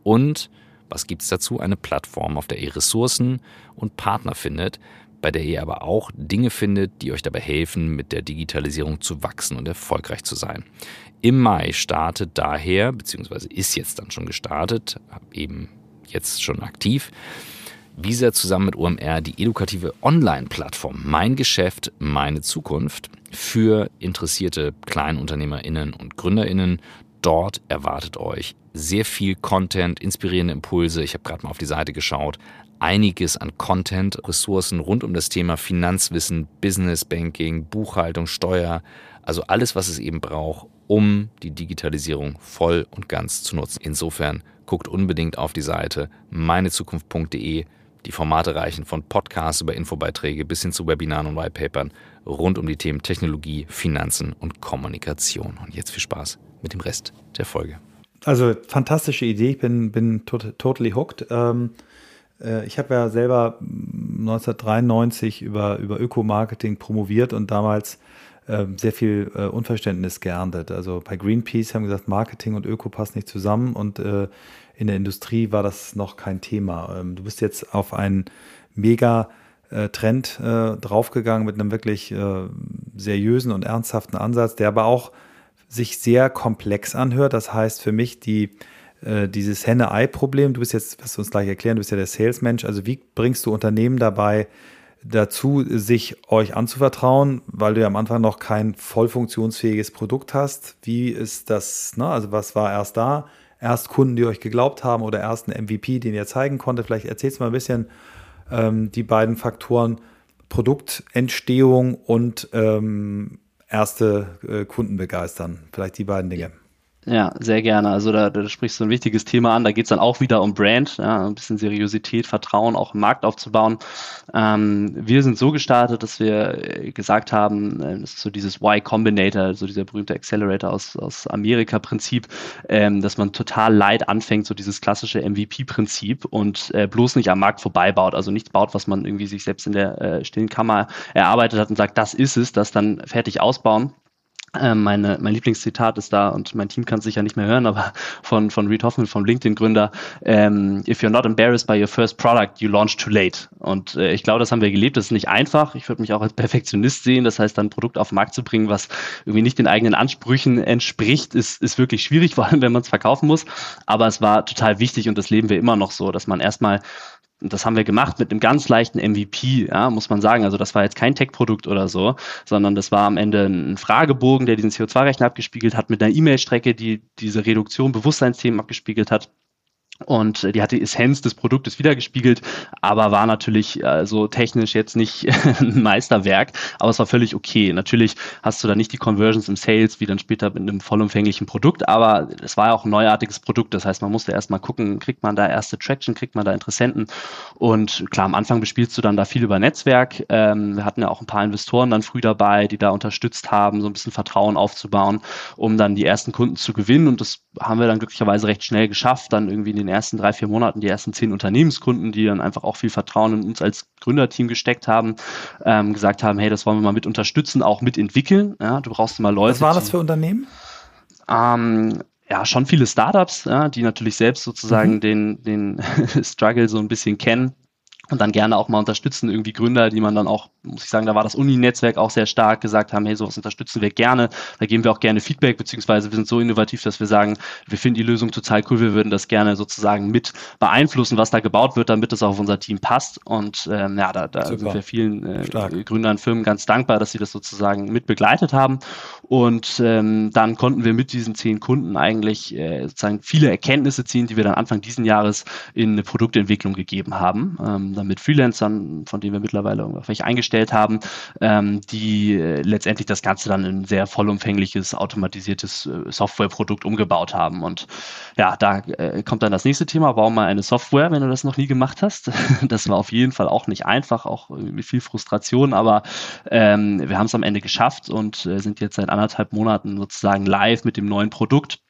und was gibt es dazu? Eine Plattform, auf der ihr Ressourcen und Partner findet, bei der ihr aber auch Dinge findet, die euch dabei helfen, mit der Digitalisierung zu wachsen und erfolgreich zu sein. Im Mai startet daher, beziehungsweise ist jetzt dann schon gestartet, eben jetzt schon aktiv, Visa zusammen mit OMR die edukative Online-Plattform Mein Geschäft, meine Zukunft für interessierte KleinunternehmerInnen und GründerInnen. Dort erwartet euch sehr viel Content, inspirierende Impulse. Ich habe gerade mal auf die Seite geschaut einiges an Content, Ressourcen rund um das Thema Finanzwissen, Business Banking, Buchhaltung, Steuer, also alles, was es eben braucht, um die Digitalisierung voll und ganz zu nutzen. Insofern guckt unbedingt auf die Seite meinezukunft.de. Die Formate reichen von Podcasts über Infobeiträge bis hin zu Webinaren und Whitepapern rund um die Themen Technologie, Finanzen und Kommunikation. Und jetzt viel Spaß mit dem Rest der Folge. Also fantastische Idee, ich bin, bin tot, totally hooked. Ähm äh, ich habe ja selber 1993 über, über Ökomarketing promoviert und damals äh, sehr viel äh, Unverständnis geerntet. Also bei Greenpeace haben gesagt, Marketing und Öko passen nicht zusammen und äh, in der Industrie war das noch kein Thema. Ähm, du bist jetzt auf einen mega äh, Trend äh, draufgegangen mit einem wirklich seriösen und ernsthaften Ansatz, der aber auch sich sehr komplex anhört. Das heißt für mich, die äh, dieses Henne-Ei-Problem, du bist jetzt, wirst du uns gleich erklären, du bist ja der Salesmensch, also wie bringst du Unternehmen dabei dazu, sich euch anzuvertrauen, weil du ja am Anfang noch kein voll funktionsfähiges Produkt hast? Wie ist das, ne? also was war erst da? Erst Kunden, die euch geglaubt haben oder erst ein MVP, den ihr zeigen konnte? Vielleicht erzählst du mal ein bisschen ähm, die beiden Faktoren Produktentstehung und ähm, erste äh, Kunden begeistern. Vielleicht die beiden Dinge. Ja, sehr gerne. Also da, da sprichst du ein wichtiges Thema an. Da geht es dann auch wieder um Brand, ja, ein bisschen Seriosität, Vertrauen auch im Markt aufzubauen. Ähm, wir sind so gestartet, dass wir äh, gesagt haben, äh, das ist so dieses Y Combinator, so dieser berühmte Accelerator aus, aus Amerika-Prinzip, ähm, dass man total light anfängt, so dieses klassische MVP-Prinzip und äh, bloß nicht am Markt vorbeibaut. Also nichts baut, was man irgendwie sich selbst in der äh, stillen Kammer erarbeitet hat und sagt, das ist es, das dann fertig ausbauen meine, mein Lieblingszitat ist da und mein Team kann es sicher nicht mehr hören, aber von, von Reed Hoffman, vom LinkedIn-Gründer, ähm, if you're not embarrassed by your first product, you launch too late. Und äh, ich glaube, das haben wir gelebt. Das ist nicht einfach. Ich würde mich auch als Perfektionist sehen. Das heißt, dann ein Produkt auf den Markt zu bringen, was irgendwie nicht den eigenen Ansprüchen entspricht, ist, ist wirklich schwierig, vor allem wenn man es verkaufen muss. Aber es war total wichtig und das leben wir immer noch so, dass man erstmal das haben wir gemacht mit einem ganz leichten MVP, ja, muss man sagen. Also das war jetzt kein Tech-Produkt oder so, sondern das war am Ende ein Fragebogen, der diesen CO2-Rechner abgespiegelt hat, mit einer E-Mail-Strecke, die diese Reduktion Bewusstseinsthemen abgespiegelt hat. Und äh, die hat die Essenz des Produktes wiedergespiegelt, aber war natürlich also technisch jetzt nicht ein Meisterwerk, aber es war völlig okay. Natürlich hast du da nicht die Conversions im Sales wie dann später mit einem vollumfänglichen Produkt, aber es war ja auch ein neuartiges Produkt. Das heißt, man musste erstmal gucken, kriegt man da erste Traction, kriegt man da Interessenten. Und klar, am Anfang bespielst du dann da viel über Netzwerk. Ähm, wir hatten ja auch ein paar Investoren dann früh dabei, die da unterstützt haben, so ein bisschen Vertrauen aufzubauen, um dann die ersten Kunden zu gewinnen. Und das haben wir dann glücklicherweise recht schnell geschafft, dann irgendwie in den ersten drei, vier Monaten die ersten zehn Unternehmenskunden, die dann einfach auch viel Vertrauen in uns als Gründerteam gesteckt haben, ähm, gesagt haben, hey, das wollen wir mal mit unterstützen, auch mitentwickeln. Ja, du brauchst mal Leute. Was war das für Unternehmen? Ähm, ja, schon viele Startups, ja, die natürlich selbst sozusagen mhm. den, den Struggle so ein bisschen kennen und dann gerne auch mal unterstützen, irgendwie Gründer, die man dann auch, muss ich sagen, da war das Uni-Netzwerk auch sehr stark, gesagt haben, hey, sowas unterstützen wir gerne, da geben wir auch gerne Feedback, beziehungsweise wir sind so innovativ, dass wir sagen, wir finden die Lösung total cool, wir würden das gerne sozusagen mit beeinflussen, was da gebaut wird, damit es auch auf unser Team passt. Und ähm, ja, da, da sind wir vielen äh, Gründern, Firmen ganz dankbar, dass sie das sozusagen mit begleitet haben. Und ähm, dann konnten wir mit diesen zehn Kunden eigentlich äh, sozusagen viele Erkenntnisse ziehen, die wir dann Anfang diesen Jahres in eine Produktentwicklung gegeben haben. Ähm, mit Freelancern, von denen wir mittlerweile vielleicht eingestellt haben, ähm, die äh, letztendlich das Ganze dann in ein sehr vollumfängliches, automatisiertes äh, Softwareprodukt umgebaut haben. Und ja, da äh, kommt dann das nächste Thema, warum mal eine Software, wenn du das noch nie gemacht hast. Das war auf jeden Fall auch nicht einfach, auch mit viel Frustration, aber ähm, wir haben es am Ende geschafft und sind jetzt seit anderthalb Monaten sozusagen live mit dem neuen Produkt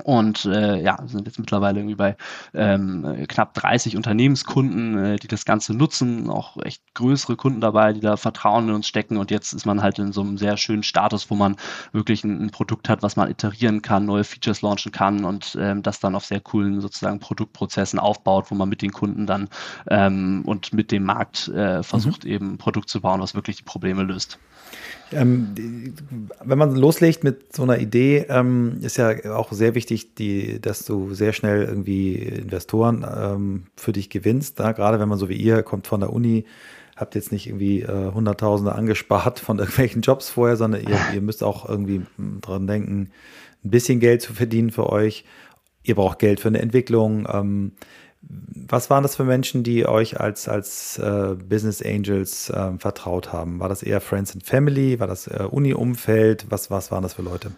und äh, ja, sind jetzt mittlerweile irgendwie bei ähm, knapp 30 Unternehmenskunden, äh, die das Ganze nutzen, auch echt größere Kunden dabei, die da Vertrauen in uns stecken. Und jetzt ist man halt in so einem sehr schönen Status, wo man wirklich ein, ein Produkt hat, was man iterieren kann, neue Features launchen kann und ähm, das dann auf sehr coolen sozusagen Produktprozessen aufbaut, wo man mit den Kunden dann ähm, und mit dem Markt äh, versucht, mhm. eben ein Produkt zu bauen, was wirklich die Probleme löst. Ähm, wenn man loslegt mit so einer Idee, ähm, ist ja auch sehr wichtig, die, dass du sehr schnell irgendwie Investoren ähm, für dich gewinnst. Da, gerade wenn man so wie ihr kommt von der Uni, habt jetzt nicht irgendwie äh, Hunderttausende angespart von irgendwelchen Jobs vorher, sondern ihr, ihr müsst auch irgendwie dran denken, ein bisschen Geld zu verdienen für euch. Ihr braucht Geld für eine Entwicklung. Ähm, was waren das für Menschen, die euch als, als äh, Business Angels äh, vertraut haben? War das eher Friends and Family? War das äh, Uni-Umfeld? Was, was waren das für Leute?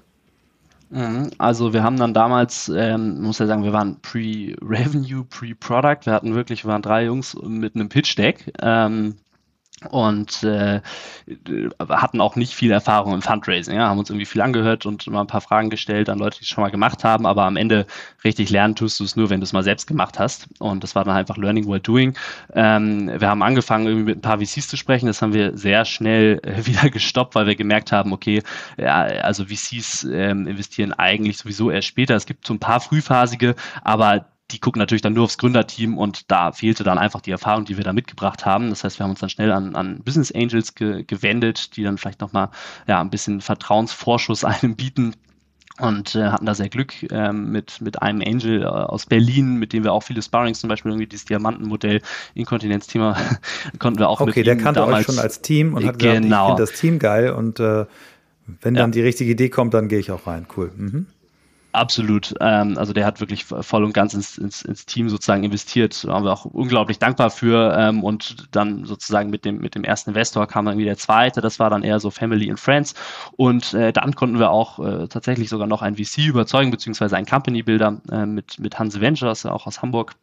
Mhm. Also wir haben dann damals, ähm, muss ja sagen, wir waren pre-Revenue, pre-Product. Wir hatten wirklich, wir waren drei Jungs mit einem Pitch-Deck. Ähm, und äh, hatten auch nicht viel Erfahrung im Fundraising. Ja, haben uns irgendwie viel angehört und mal ein paar Fragen gestellt an Leute, die es schon mal gemacht haben, aber am Ende richtig lernen tust du es nur, wenn du es mal selbst gemacht hast. Und das war dann einfach Learning while doing. Ähm, wir haben angefangen, irgendwie mit ein paar VCs zu sprechen. Das haben wir sehr schnell äh, wieder gestoppt, weil wir gemerkt haben, okay, ja, also VCs ähm, investieren eigentlich sowieso erst später. Es gibt so ein paar frühphasige, aber die gucken natürlich dann nur aufs Gründerteam und da fehlte dann einfach die Erfahrung, die wir da mitgebracht haben. Das heißt, wir haben uns dann schnell an, an Business Angels ge gewendet, die dann vielleicht nochmal ja, ein bisschen Vertrauensvorschuss einem bieten, und äh, hatten da sehr Glück ähm, mit, mit einem Angel äh, aus Berlin, mit dem wir auch viele Sparrings, zum Beispiel irgendwie dieses Diamantenmodell, Inkontinenzthema, konnten wir auch okay, mit Okay, der kannte damals, euch schon als Team und hat gesagt, genau. ich finde das Team geil und äh, wenn dann ja. die richtige Idee kommt, dann gehe ich auch rein. Cool. Mhm. Absolut. Ähm, also der hat wirklich voll und ganz ins, ins, ins Team sozusagen investiert. Da waren wir auch unglaublich dankbar für. Ähm, und dann sozusagen mit dem, mit dem ersten Investor kam dann wieder der zweite. Das war dann eher so Family and Friends. Und äh, dann konnten wir auch äh, tatsächlich sogar noch ein VC überzeugen, beziehungsweise einen Company Builder äh, mit, mit Hanse Ventures, auch aus Hamburg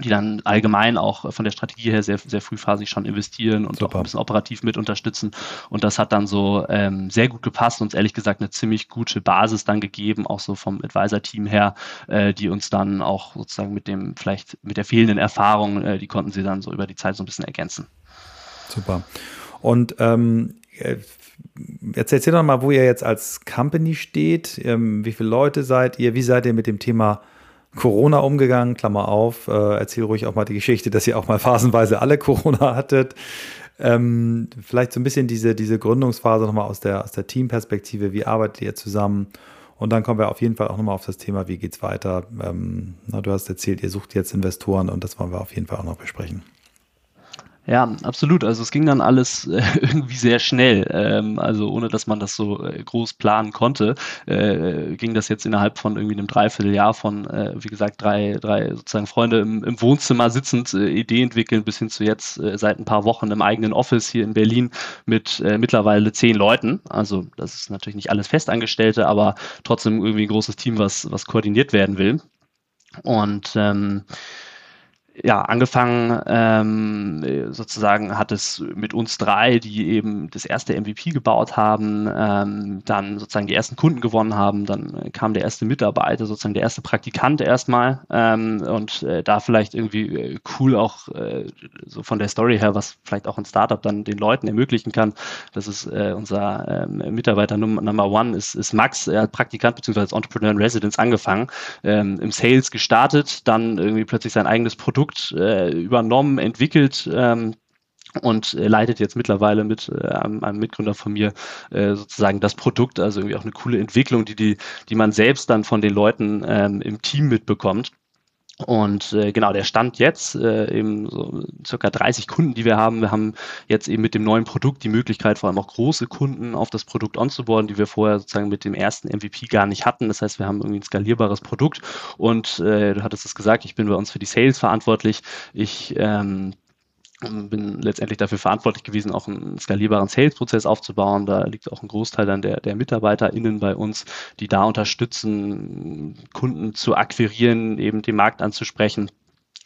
die dann allgemein auch von der Strategie her sehr, sehr frühphasig schon investieren und Super. auch ein bisschen operativ mit unterstützen. Und das hat dann so ähm, sehr gut gepasst, uns ehrlich gesagt eine ziemlich gute Basis dann gegeben, auch so vom Advisor-Team her, äh, die uns dann auch sozusagen mit dem, vielleicht mit der fehlenden Erfahrung, äh, die konnten sie dann so über die Zeit so ein bisschen ergänzen. Super. Und ähm, äh, Jetzt erzähl doch mal, wo ihr jetzt als Company steht, ähm, wie viele Leute seid ihr, wie seid ihr mit dem Thema Corona umgegangen, Klammer auf, äh, erzähl ruhig auch mal die Geschichte, dass ihr auch mal phasenweise alle Corona hattet. Ähm, vielleicht so ein bisschen diese, diese Gründungsphase nochmal aus der, aus der Teamperspektive, wie arbeitet ihr zusammen? Und dann kommen wir auf jeden Fall auch nochmal auf das Thema, wie geht's weiter? Ähm, na, du hast erzählt, ihr sucht jetzt Investoren und das wollen wir auf jeden Fall auch noch besprechen. Ja, absolut. Also es ging dann alles äh, irgendwie sehr schnell. Ähm, also ohne dass man das so äh, groß planen konnte, äh, ging das jetzt innerhalb von irgendwie einem Dreivierteljahr von, äh, wie gesagt, drei, drei sozusagen Freunde im, im Wohnzimmer sitzend, äh, Idee entwickeln, bis hin zu jetzt äh, seit ein paar Wochen im eigenen Office hier in Berlin mit mittlerweile zehn Leuten. Also das ist natürlich nicht alles Festangestellte, aber trotzdem irgendwie ein großes Team, was, was koordiniert werden will. Und ähm, ja, angefangen ähm, sozusagen hat es mit uns drei, die eben das erste MVP gebaut haben, ähm, dann sozusagen die ersten Kunden gewonnen haben, dann kam der erste Mitarbeiter, sozusagen der erste Praktikant erstmal ähm, und äh, da vielleicht irgendwie äh, cool auch äh, so von der Story her, was vielleicht auch ein Startup dann den Leuten ermöglichen kann. Das ist äh, unser ähm, Mitarbeiter Number One ist, ist Max, er hat Praktikant bzw. Entrepreneur in Residence angefanang, ähm, im Sales gestartet, dann irgendwie plötzlich sein eigenes Produkt Produkt äh, übernommen, entwickelt. Ähm, und äh, leitet jetzt mittlerweile mit äh, einem Mitgründer von mir äh, sozusagen das Produkt, also irgendwie auch eine coole Entwicklung, die, die, die man selbst dann von den Leuten ähm, im Team mitbekommt. Und äh, genau, der Stand jetzt, äh, eben so circa 30 Kunden, die wir haben. Wir haben jetzt eben mit dem neuen Produkt die Möglichkeit, vor allem auch große Kunden auf das Produkt onzuboarden, die wir vorher sozusagen mit dem ersten MVP gar nicht hatten. Das heißt, wir haben irgendwie ein skalierbares Produkt. Und äh, du hattest es gesagt, ich bin bei uns für die Sales verantwortlich. Ich ähm, bin letztendlich dafür verantwortlich gewesen, auch einen skalierbaren Sales-Prozess aufzubauen. Da liegt auch ein Großteil dann der, der MitarbeiterInnen bei uns, die da unterstützen, Kunden zu akquirieren, eben den Markt anzusprechen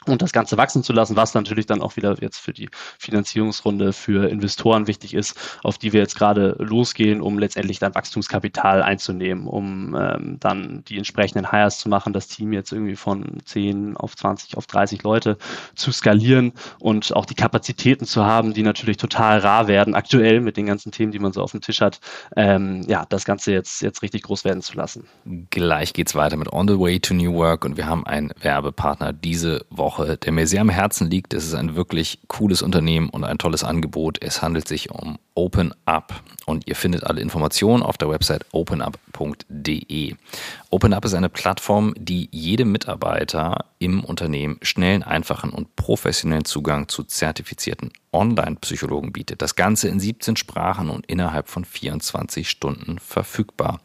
und das Ganze wachsen zu lassen, was natürlich dann auch wieder jetzt für die Finanzierungsrunde für Investoren wichtig ist, auf die wir jetzt gerade losgehen, um letztendlich dann Wachstumskapital einzunehmen, um ähm, dann die entsprechenden Hires zu machen, das Team jetzt irgendwie von 10 auf 20 auf 30 Leute zu skalieren und auch die Kapazitäten zu haben, die natürlich total rar werden, aktuell mit den ganzen Themen, die man so auf dem Tisch hat, ähm, ja, das Ganze jetzt, jetzt richtig groß werden zu lassen. Gleich geht's weiter mit On the Way to New Work und wir haben einen Werbepartner diese Woche Woche, der mir sehr am Herzen liegt. Es ist ein wirklich cooles Unternehmen und ein tolles Angebot. Es handelt sich um OpenUp und ihr findet alle Informationen auf der Website openup.de. OpenUp ist eine Plattform, die jedem Mitarbeiter im Unternehmen schnellen, einfachen und professionellen Zugang zu zertifizierten Online-Psychologen bietet. Das Ganze in 17 Sprachen und innerhalb von 24 Stunden verfügbar.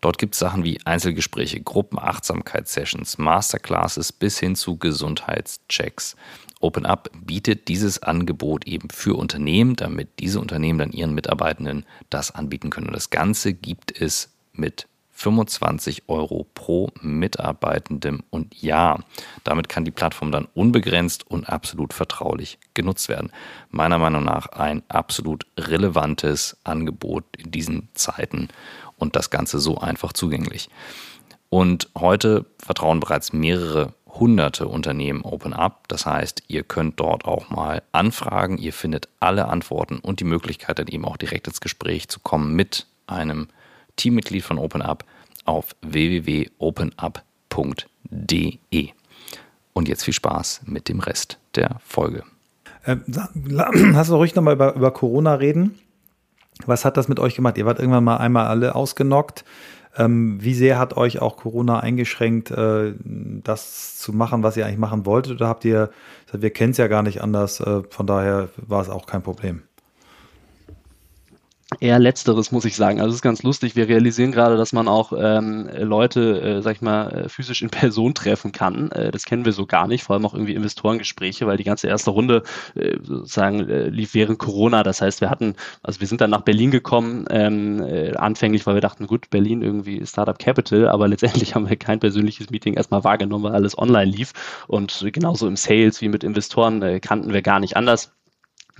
Dort gibt es Sachen wie Einzelgespräche, Gruppenachtsamkeitssessions, Masterclasses bis hin zu Gesundheitschecks. OpenUp bietet dieses Angebot eben für Unternehmen, damit diese Unternehmen dann ihren Mitarbeitenden das anbieten können. Und das Ganze gibt es mit 25 Euro pro Mitarbeitendem und Jahr. Damit kann die Plattform dann unbegrenzt und absolut vertraulich genutzt werden. Meiner Meinung nach ein absolut relevantes Angebot in diesen Zeiten und das Ganze so einfach zugänglich. Und heute vertrauen bereits mehrere hunderte Unternehmen OpenUp. Das heißt, ihr könnt dort auch mal anfragen. Ihr findet alle Antworten und die Möglichkeit, dann eben auch direkt ins Gespräch zu kommen mit einem Teammitglied von OpenUp auf www.openup.de. Und jetzt viel Spaß mit dem Rest der Folge. Ähm, hast du ruhig nochmal über, über Corona reden? Was hat das mit euch gemacht? Ihr wart irgendwann mal einmal alle ausgenockt. Ähm, wie sehr hat euch auch Corona eingeschränkt, äh, das zu machen, was ihr eigentlich machen wolltet? Oder habt ihr, wir kennen es ja gar nicht anders, äh, von daher war es auch kein Problem? Eher letzteres, muss ich sagen. Also es ist ganz lustig. Wir realisieren gerade, dass man auch ähm, Leute, äh, sag ich mal, äh, physisch in Person treffen kann. Äh, das kennen wir so gar nicht, vor allem auch irgendwie Investorengespräche, weil die ganze erste Runde äh, sozusagen äh, lief während Corona. Das heißt, wir hatten, also wir sind dann nach Berlin gekommen, ähm, äh, anfänglich, weil wir dachten, gut, Berlin irgendwie Startup Capital, aber letztendlich haben wir kein persönliches Meeting erstmal wahrgenommen, weil alles online lief. Und genauso im Sales wie mit Investoren äh, kannten wir gar nicht anders.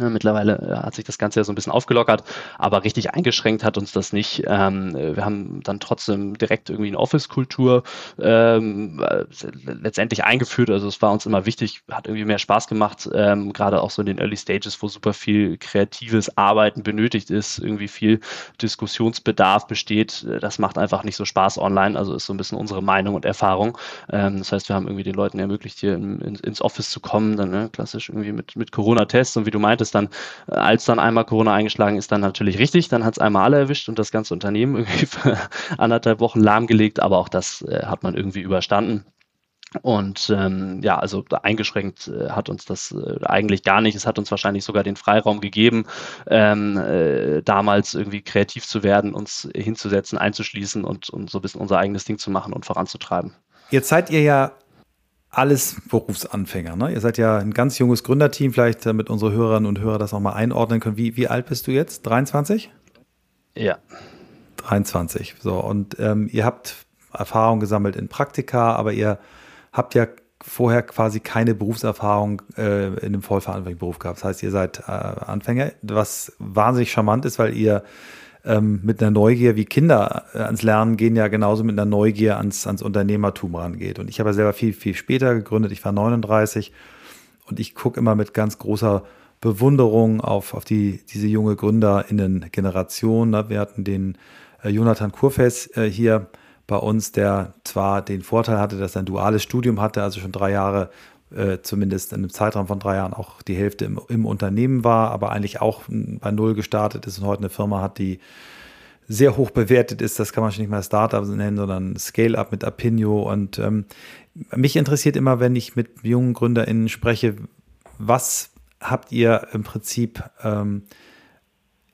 Ne, mittlerweile äh, hat sich das Ganze ja so ein bisschen aufgelockert, aber richtig eingeschränkt hat uns das nicht. Ähm, wir haben dann trotzdem direkt irgendwie eine Office-Kultur ähm, äh, letztendlich eingeführt. Also es war uns immer wichtig, hat irgendwie mehr Spaß gemacht, ähm, gerade auch so in den Early Stages, wo super viel kreatives Arbeiten benötigt ist, irgendwie viel Diskussionsbedarf besteht. Das macht einfach nicht so Spaß online. Also ist so ein bisschen unsere Meinung und Erfahrung. Ähm, das heißt, wir haben irgendwie den Leuten ermöglicht, hier in, in, ins Office zu kommen, dann ne, klassisch irgendwie mit, mit Corona-Tests und wie du meintest, ist dann, äh, als dann einmal Corona eingeschlagen ist, dann natürlich richtig. Dann hat es einmal alle erwischt und das ganze Unternehmen irgendwie für anderthalb Wochen lahmgelegt. Aber auch das äh, hat man irgendwie überstanden. Und ähm, ja, also eingeschränkt äh, hat uns das äh, eigentlich gar nicht. Es hat uns wahrscheinlich sogar den Freiraum gegeben, ähm, äh, damals irgendwie kreativ zu werden, uns hinzusetzen, einzuschließen und, und so ein bisschen unser eigenes Ding zu machen und voranzutreiben. Jetzt seid ihr ja alles Berufsanfänger. Ne? Ihr seid ja ein ganz junges Gründerteam, vielleicht damit unsere Hörerinnen und Hörer das auch mal einordnen können. Wie, wie alt bist du jetzt? 23? Ja. 23. So, und ähm, ihr habt Erfahrung gesammelt in Praktika, aber ihr habt ja vorher quasi keine Berufserfahrung äh, in einem vollverantwortlichen Beruf gehabt. Das heißt, ihr seid äh, Anfänger, was wahnsinnig charmant ist, weil ihr ähm, mit einer Neugier, wie Kinder äh, ans Lernen gehen, ja genauso mit einer Neugier ans, ans Unternehmertum rangeht. Und ich habe ja selber viel, viel später gegründet. Ich war 39 und ich gucke immer mit ganz großer Bewunderung auf, auf die, diese junge GründerInnen-Generation. Ne? Wir hatten den äh, Jonathan Kurfes äh, hier bei uns, der zwar den Vorteil hatte, dass er ein duales Studium hatte, also schon drei Jahre äh, zumindest in einem Zeitraum von drei Jahren auch die Hälfte im, im Unternehmen war, aber eigentlich auch bei Null gestartet ist und heute eine Firma hat, die sehr hoch bewertet ist. Das kann man schon nicht mal Startup nennen, sondern Scale-up mit Apinio. Und ähm, mich interessiert immer, wenn ich mit jungen GründerInnen spreche, was habt ihr im Prinzip ähm,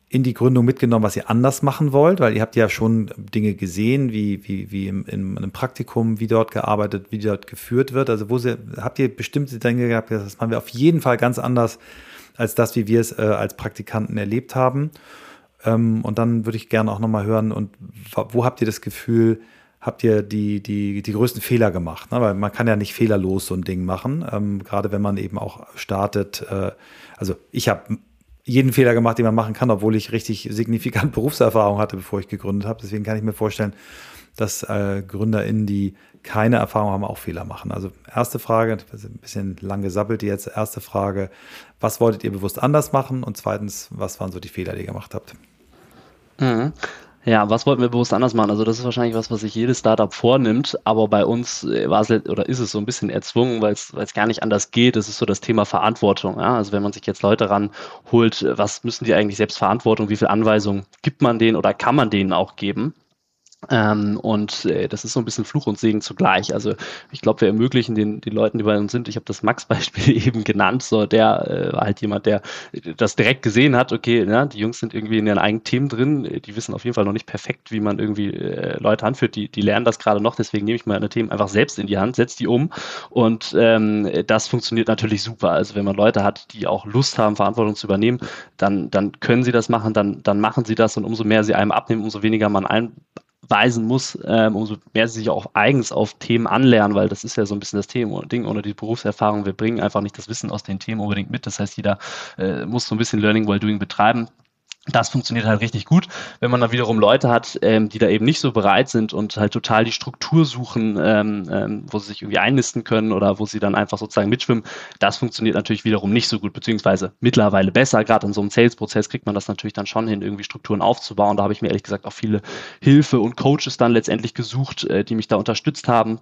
in die Gründung mitgenommen, was ihr anders machen wollt? Weil ihr habt ja schon Dinge gesehen, wie, wie, wie im, in einem Praktikum, wie dort gearbeitet, wie dort geführt wird. Also wo sie, habt ihr bestimmte Dinge gehabt, das machen wir auf jeden Fall ganz anders, als das, wie wir es äh, als Praktikanten erlebt haben. Ähm, und dann würde ich gerne auch nochmal hören, und wo habt ihr das Gefühl, habt ihr die, die, die größten Fehler gemacht? Ne? Weil man kann ja nicht fehlerlos so ein Ding machen, ähm, gerade wenn man eben auch startet. Äh, also ich habe jeden Fehler gemacht, den man machen kann, obwohl ich richtig signifikant Berufserfahrung hatte, bevor ich gegründet habe. Deswegen kann ich mir vorstellen, dass äh, GründerInnen, die keine Erfahrung haben, auch Fehler machen. Also erste Frage, ein bisschen lang gesappelt jetzt. Erste Frage, was wolltet ihr bewusst anders machen? Und zweitens, was waren so die Fehler, die ihr gemacht habt? Mhm. Ja, was wollten wir bewusst anders machen? Also das ist wahrscheinlich was, was sich jedes Startup vornimmt, aber bei uns äh, war es oder ist es so ein bisschen erzwungen, weil es gar nicht anders geht. Das ist so das Thema Verantwortung. Ja? Also wenn man sich jetzt Leute ranholt, was müssen die eigentlich selbst Verantwortung? Wie viel Anweisungen gibt man denen oder kann man denen auch geben? Ähm, und äh, das ist so ein bisschen Fluch und Segen zugleich. Also ich glaube, wir ermöglichen den, den Leuten, die bei uns sind, ich habe das Max-Beispiel eben genannt, so der äh, war halt jemand, der das direkt gesehen hat, okay, ja, die Jungs sind irgendwie in ihren eigenen Themen drin, die wissen auf jeden Fall noch nicht perfekt, wie man irgendwie äh, Leute anführt, die, die lernen das gerade noch, deswegen nehme ich meine Themen einfach selbst in die Hand, setze die um und ähm, das funktioniert natürlich super. Also wenn man Leute hat, die auch Lust haben, Verantwortung zu übernehmen, dann, dann können sie das machen, dann, dann machen sie das und umso mehr sie einem abnehmen, umso weniger man ein, weisen muss, ähm, umso mehr sie sich auch eigens auf Themen anlernen, weil das ist ja so ein bisschen das Thema, Ding oder die Berufserfahrung. Wir bringen einfach nicht das Wissen aus den Themen unbedingt mit. Das heißt, jeder äh, muss so ein bisschen Learning while Doing betreiben das funktioniert halt richtig gut. Wenn man dann wiederum Leute hat, ähm, die da eben nicht so bereit sind und halt total die Struktur suchen, ähm, ähm, wo sie sich irgendwie einnisten können oder wo sie dann einfach sozusagen mitschwimmen, das funktioniert natürlich wiederum nicht so gut, beziehungsweise mittlerweile besser. Gerade in so einem Sales-Prozess kriegt man das natürlich dann schon hin, irgendwie Strukturen aufzubauen. Da habe ich mir ehrlich gesagt auch viele Hilfe und Coaches dann letztendlich gesucht, äh, die mich da unterstützt haben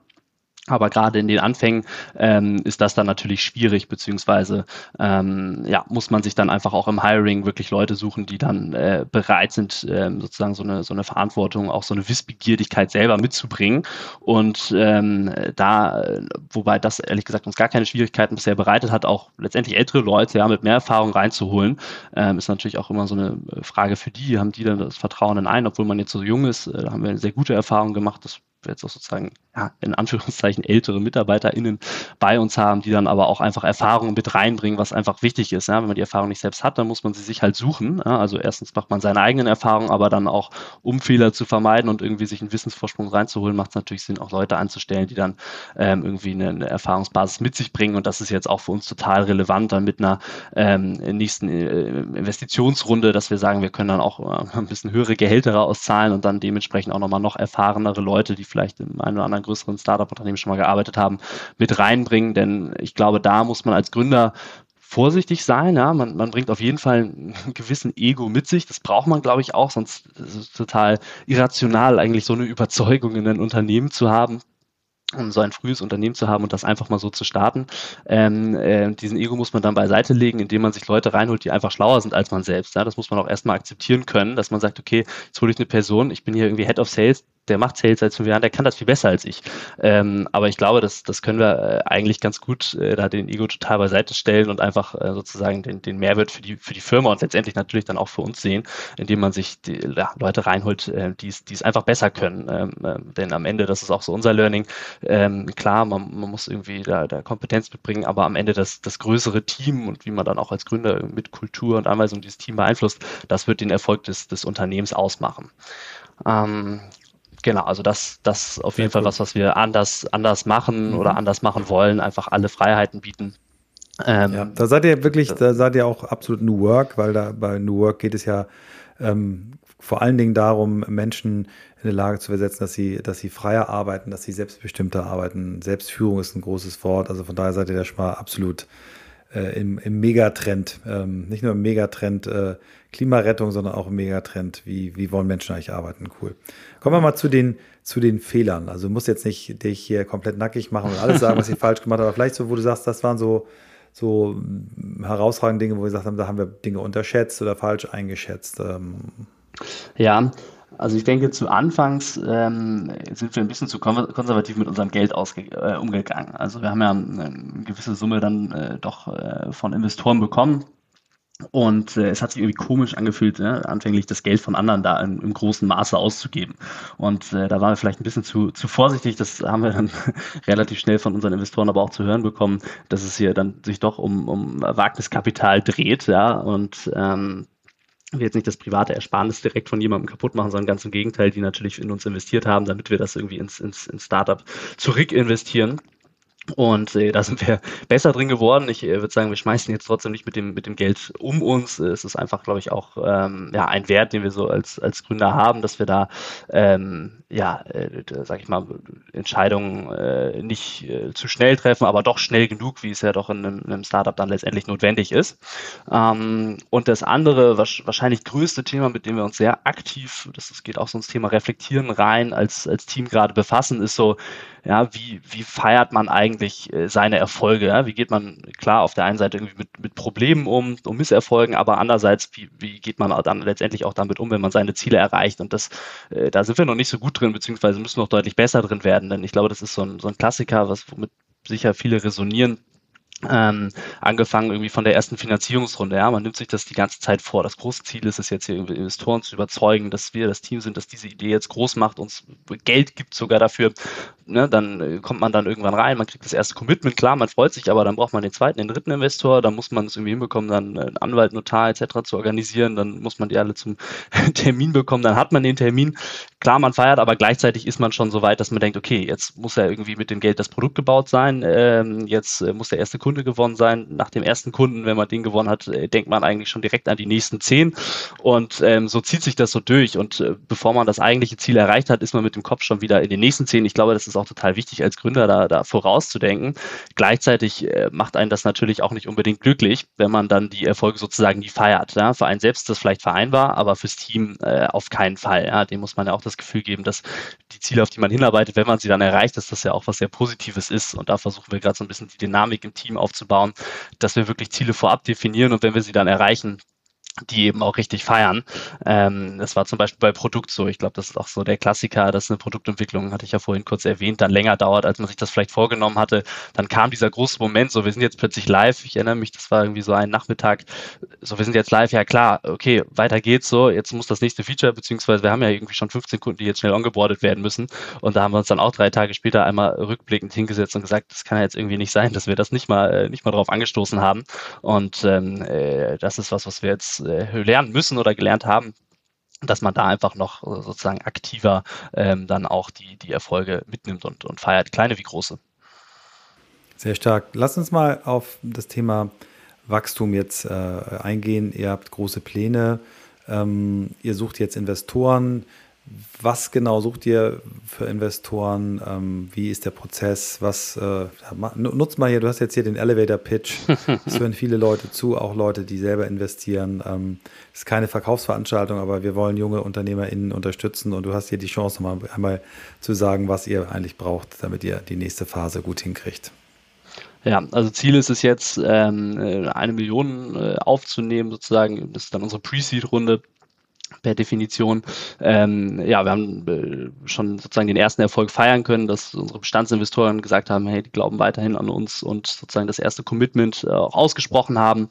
aber gerade in den Anfängen ähm, ist das dann natürlich schwierig, beziehungsweise ähm, ja, muss man sich dann einfach auch im Hiring wirklich Leute suchen, die dann äh, bereit sind, ähm, sozusagen so eine, so eine Verantwortung, auch so eine Wissbegierigkeit selber mitzubringen. Und ähm, da, wobei das ehrlich gesagt uns gar keine Schwierigkeiten bisher bereitet hat, auch letztendlich ältere Leute ja mit mehr Erfahrung reinzuholen, ähm, ist natürlich auch immer so eine Frage für die, haben die dann das Vertrauen in einen, obwohl man jetzt so jung ist, äh, haben wir eine sehr gute Erfahrung gemacht, das jetzt auch sozusagen, ja, in Anführungszeichen ältere MitarbeiterInnen bei uns haben, die dann aber auch einfach Erfahrungen mit reinbringen, was einfach wichtig ist. Ja? Wenn man die Erfahrung nicht selbst hat, dann muss man sie sich halt suchen. Ja? Also erstens macht man seine eigenen Erfahrungen, aber dann auch, um Fehler zu vermeiden und irgendwie sich einen Wissensvorsprung reinzuholen, macht es natürlich Sinn, auch Leute anzustellen, die dann ähm, irgendwie eine, eine, Erfahrungsbasis mit sich bringen. Und das ist jetzt auch für uns total relevant, dann mit einer ähm, nächsten äh, Investitionsrunde, dass wir sagen, wir können dann auch äh, ein bisschen höhere Gehälter auszahlen und dann dementsprechend auch nochmal noch erfahrenere Leute, die vielleicht im einen oder anderen größeren Startup-Unternehmen schon mal gearbeitet haben, mit reinbringen. Denn ich glaube, da muss man als Gründer vorsichtig sein. Ja? Man, man bringt auf jeden Fall einen gewissen Ego mit sich. Das braucht man, glaube ich, auch, sonst ist es total irrational, eigentlich so eine Überzeugung in ein Unternehmen zu haben um so ein frühes Unternehmen zu haben und das einfach mal so zu starten. Ähm, äh, diesen Ego muss man dann beiseite legen, indem man sich Leute reinholt, die einfach schlauer sind als man selbst. Ja? Das muss man auch erstmal akzeptieren können, dass man sagt, okay, jetzt hole ich eine Person, ich bin hier irgendwie Head of Sales, der macht Sales seit fünf Jahren, der kann das viel besser als ich. Ähm, aber ich glaube, das, das können wir äh, eigentlich ganz gut äh, da den Ego total beiseite stellen und einfach äh, sozusagen den, den Mehrwert für die, für die Firma und letztendlich natürlich dann auch für uns sehen, indem man sich die ja, Leute reinholt, äh, die es einfach besser können. Ähm, äh, denn am Ende, das ist auch so unser Learning, ähm, klar, man, man muss irgendwie da, da Kompetenz mitbringen, aber am Ende das, das größere Team und wie man dann auch als Gründer mit Kultur und Anweisung dieses Team beeinflusst, das wird den Erfolg des, des Unternehmens ausmachen. Ähm, Genau, also das, das auf jeden Sehr Fall cool. was, was wir anders, anders machen mhm. oder anders machen wollen, einfach alle Freiheiten bieten. Ähm, ja, da seid ihr wirklich, da seid ihr auch absolut New Work, weil da bei New Work geht es ja ähm, vor allen Dingen darum, Menschen in eine Lage zu versetzen, dass sie, dass sie freier arbeiten, dass sie selbstbestimmter arbeiten. Selbstführung ist ein großes Wort, also von daher seid ihr da schon mal absolut äh, im, im Megatrend, ähm, nicht nur im Megatrend äh, Klimarettung, sondern auch im Megatrend, wie, wie wollen Menschen eigentlich arbeiten. Cool. Kommen wir mal zu den, zu den Fehlern. Also du musst jetzt nicht dich hier komplett nackig machen und alles sagen, was ich falsch gemacht habe, aber vielleicht so, wo du sagst, das waren so, so herausragende Dinge, wo wir gesagt haben, da haben wir Dinge unterschätzt oder falsch eingeschätzt. Ähm. Ja, also ich denke, zu Anfangs ähm, sind wir ein bisschen zu konservativ mit unserem Geld äh, umgegangen. Also wir haben ja eine gewisse Summe dann äh, doch äh, von Investoren bekommen Und äh, es hat sich irgendwie komisch angefühlt, ne, anfänglich das Geld von anderen da in, im großen Maße auszugeben. Und äh, da waren wir vielleicht ein bisschen zu, zu vorsichtig. Das haben wir dann relativ schnell von unseren Investoren aber auch zu hören bekommen, dass es hier dann sich doch um, um Wagniskapital dreht. Ja, und ähm, wir jetzt nicht das private Ersparnis direkt von jemandem kaputt machen, sondern ganz im Gegenteil, die natürlich in uns investiert haben, damit wir das irgendwie ins, ins, ins Startup zurück investieren. Und äh, da sind wir besser drin geworden. Ich äh, würde sagen, wir schmeißen jetzt trotzdem nicht mit dem, mit dem Geld um uns. Es ist einfach, glaube ich, auch ähm, ja, ein Wert, den wir so als, als Gründer haben, dass wir da, ähm, ja, äh, sag ich mal, Entscheidungen äh, nicht äh, zu schnell treffen, aber doch schnell genug, wie es ja doch in einem, in einem Startup dann letztendlich notwendig ist. Ähm, und das andere, wahrscheinlich größte Thema, mit dem wir uns sehr aktiv, das, das geht auch so ins Thema Reflektieren rein, als, als Team gerade befassen, ist so, ja, wie, wie feiert man eigentlich äh, seine Erfolge? Ja? Wie geht man klar auf der einen Seite irgendwie mit, mit Problemen um, um Misserfolgen, aber andererseits, wie, wie geht man dann letztendlich auch damit um, wenn man seine Ziele erreicht? Und das, äh, da sind wir noch nicht so gut drin, beziehungsweise müssen noch deutlich besser drin werden, denn ich glaube, das ist so ein, so ein Klassiker, was womit sicher viele resonieren ähm, angefangen irgendwie von der ersten Finanzierungsrunde. Ja, man nimmt sich das die ganze Zeit vor. Das große Ziel ist es jetzt hier Investoren zu überzeugen, dass wir das Team sind, dass diese Idee jetzt groß macht, uns Geld gibt sogar dafür. Ne, dann äh, kommt man dann irgendwann rein, man kriegt das erste Commitment, klar, man freut sich, aber dann braucht man den zweiten, den dritten Investor, dann muss man es irgendwie hinbekommen, dann einen Anwalt, Notar etc. zu organisieren, dann muss man die alle zum Termin bekommen, dann hat man den Termin. Klar, man feiert, aber gleichzeitig ist man schon so weit, dass man denkt, okay, jetzt muss ja irgendwie mit dem Geld das Produkt gebaut sein, ähm, jetzt äh, muss der erste Kunde gewonnen sein. Nach dem ersten Kunden, wenn man den gewonnen hat, äh, denkt man eigentlich schon direkt an die nächsten zehn. Und ähm, so zieht sich das so durch. Und äh, bevor man das eigentliche Ziel erreicht hat, ist man mit dem Kopf schon wieder in den nächsten zehn. Ich glaube, das ist auch total wichtig als Gründer, da, da vorauszudenken. Gleichzeitig äh, macht einen das natürlich auch nicht unbedingt glücklich, wenn man dann die Erfolge sozusagen nie feiert. Ja? Für einen selbst ist das vielleicht vereinbar, aber fürs Team äh, auf keinen Fall. Ja? Dem muss man ja auch das Gefühl geben, dass die Ziele, auf die man hinarbeitet, wenn man sie dann erreicht, dass das ja auch was sehr Positives ist. Und da versuchen wir gerade so ein bisschen die Dynamik im Team aufzubauen dass wir wirklich Ziele vorab definieren und wenn wir sie dann erreichen, die eben auch richtig feiern. Ähm, das war zum Beispiel bei Produkt so. Ich glaube, das ist auch so der Klassiker, dass eine Produktentwicklung, hatte ich ja vorhin kurz erwähnt, dann länger dauert, als man sich das vielleicht vorgenommen hatte. Dann kam dieser große Moment, so wir sind jetzt plötzlich live. Ich erinnere mich, das war irgendwie so ein Nachmittag. So wir sind jetzt live. Ja klar, okay, weiter geht's so. Jetzt muss das nächste Feature, beziehungsweise wir haben ja irgendwie schon 15 Kunden, die jetzt schnell ongeboardet werden müssen. Und da haben wir uns dann auch drei Tage später einmal rückblickend hingesetzt und gesagt, das kann ja jetzt irgendwie nicht sein, dass wir das nicht mal äh, nicht mal drauf angestoßen haben. Und ähm, äh, das ist was, was wir jetzt äh, lernen müssen oder gelernt haben, dass man da einfach noch äh, sozusagen aktiver ähm, dann auch die, die Erfolge mitnimmt und, und feiert, kleine wie große. Sehr stark. Lass uns mal auf das Thema Wachstum jetzt äh, eingehen. Ihr habt große Pläne. Ähm, ihr sucht jetzt Investoren. Was genau sucht ihr für Investoren? Ähm, wie ist der Prozess? Was äh, nutzt mal hier, du hast jetzt hier den Elevator Pitch. Es hören viele Leute zu, auch Leute, die selber investieren. Ähm, es ist keine Verkaufsveranstaltung, aber wir wollen junge UnternehmerInnen unterstützen und du hast hier die Chance, nochmal einmal zu sagen, was ihr eigentlich braucht, damit ihr die nächste Phase gut hinkriegt. Ja, also Ziel ist es jetzt, ähm, eine Million äh, aufzunehmen, sozusagen. Das ist dann unsere Pre-Seed-Runde per Definition. Ähm, ja, wir haben äh, schon sozusagen den ersten Erfolg feiern können, dass unsere Bestandsinvestoren gesagt haben, hey, die glauben weiterhin an uns und sozusagen das erste Commitment äh, auch ausgesprochen haben.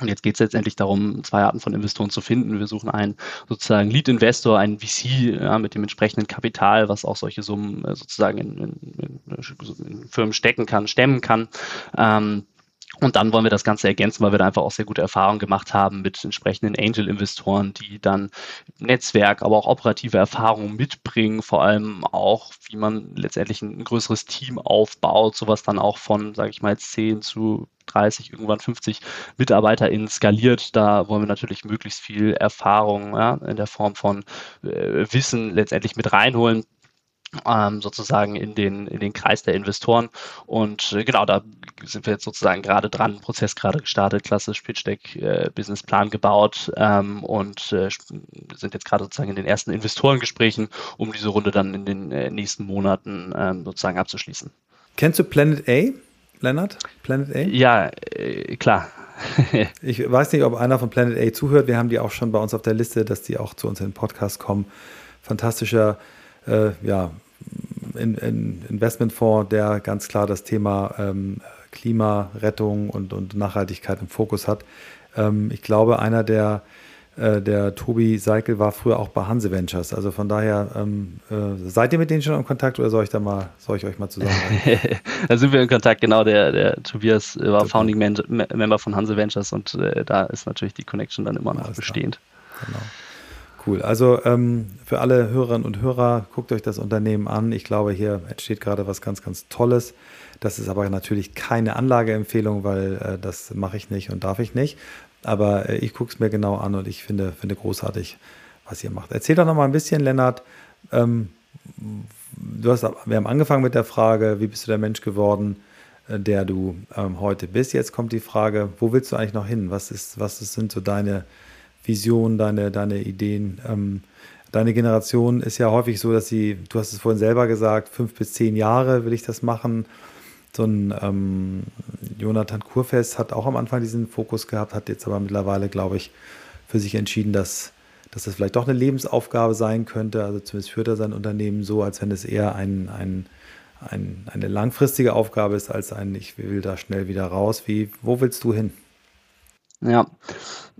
Und jetzt geht es letztendlich darum, zwei Arten von Investoren zu finden. Wir suchen einen sozusagen Lead-Investor, einen VC ja, mit dem entsprechenden Kapital, was auch solche Summen äh, sozusagen in, in, in, Firmen stecken kann, stemmen kann. Ähm, und dann wollen wir das Ganze ergänzen, weil wir da einfach auch sehr gute Erfahrungen gemacht haben mit entsprechenden Angel-Investoren, die dann Netzwerk, aber auch operative Erfahrungen mitbringen, vor allem auch, wie man letztendlich ein größeres Team aufbaut, sowas dann auch von, sage ich mal, 10 zu 30, irgendwann 50 MitarbeiterInnen skaliert. Da wollen wir natürlich möglichst viel Erfahrung ja, in der Form von äh, Wissen letztendlich mit reinholen ähm, sozusagen in den, in den Kreis der Investoren. Und äh, genau, da sind wir jetzt sozusagen gerade dran, Prozess gerade gestartet, klassisch Pitch Deck, äh, Businessplan gebaut ähm, und äh, sind jetzt gerade sozusagen in den ersten Investorengesprächen, um diese Runde dann in den äh, nächsten Monaten ähm, sozusagen abzuschließen. Kennst du Planet A, Lennart? Planet A? Ja, äh, klar. ich weiß nicht, ob einer von Planet A zuhört. Wir haben die auch schon bei uns auf der Liste, dass die auch zu uns in den Podcast kommen. Fantastischer äh, ja, in, in Investmentfonds, der ganz klar das Thema ähm, Klimarettung und, und Nachhaltigkeit im Fokus hat. Ähm, ich glaube, einer der äh, der Tobi Seikel war früher auch bei Hanse Ventures. Also von daher, ähm, äh, seid ihr mit denen schon in Kontakt oder soll ich da mal, soll ich euch mal zusammen? da sind wir in Kontakt, genau. Der, der Tobias war Super. Founding Member von Hanse Ventures und äh, da ist natürlich die Connection dann immer noch Alles bestehend. Genau. Cool. Also ähm, für alle Hörerinnen und Hörer, guckt euch das Unternehmen an. Ich glaube, hier entsteht gerade was ganz, ganz Tolles. Das ist aber natürlich keine Anlageempfehlung, weil äh, das mache ich nicht und darf ich nicht. Aber äh, ich gucke es mir genau an und ich finde, finde großartig, was ihr macht. Erzähl doch noch mal ein bisschen, Lennart. Ähm, du hast, wir haben angefangen mit der Frage, wie bist du der Mensch geworden, äh, der du ähm, heute bist. Jetzt kommt die Frage, wo willst du eigentlich noch hin? Was, ist, was sind so deine Visionen, deine, deine Ideen? Ähm, deine Generation ist ja häufig so, dass sie, du hast es vorhin selber gesagt, fünf bis zehn Jahre will ich das machen so ein ähm, Jonathan Kurfest hat auch am Anfang diesen Fokus gehabt, hat jetzt aber mittlerweile, glaube ich, für sich entschieden, dass, dass das vielleicht doch eine Lebensaufgabe sein könnte. Also zumindest führt er sein Unternehmen so, als wenn es eher ein, ein, ein, eine langfristige Aufgabe ist, als ein, ich will da schnell wieder raus. Wie, wo willst du hin? Ja,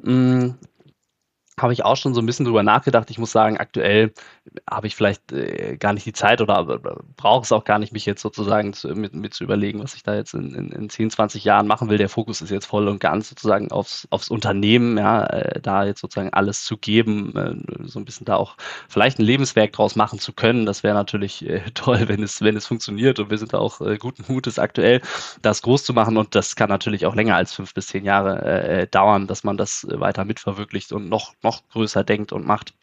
mm, habe ich auch schon so ein bisschen drüber nachgedacht. Ich muss sagen, aktuell habe ich vielleicht äh, gar nicht die Zeit oder brauche es auch gar nicht, mich jetzt sozusagen zu, mit, mit, zu überlegen, was ich da jetzt in, in, in 10, 20 Jahren machen will. Der Fokus ist jetzt voll und ganz sozusagen aufs, aufs Unternehmen, ja, äh, da jetzt sozusagen alles zu geben, äh, so ein bisschen da auch vielleicht ein Lebenswerk draus machen zu können. Das wäre natürlich äh, toll, wenn es, wenn es funktioniert und wir sind da auch äh, guten Mutes aktuell, das groß zu machen und das kann natürlich auch länger als fünf bis zehn Jahre äh, dauern, dass man das weiter mitverwirklicht und noch, noch größer denkt und macht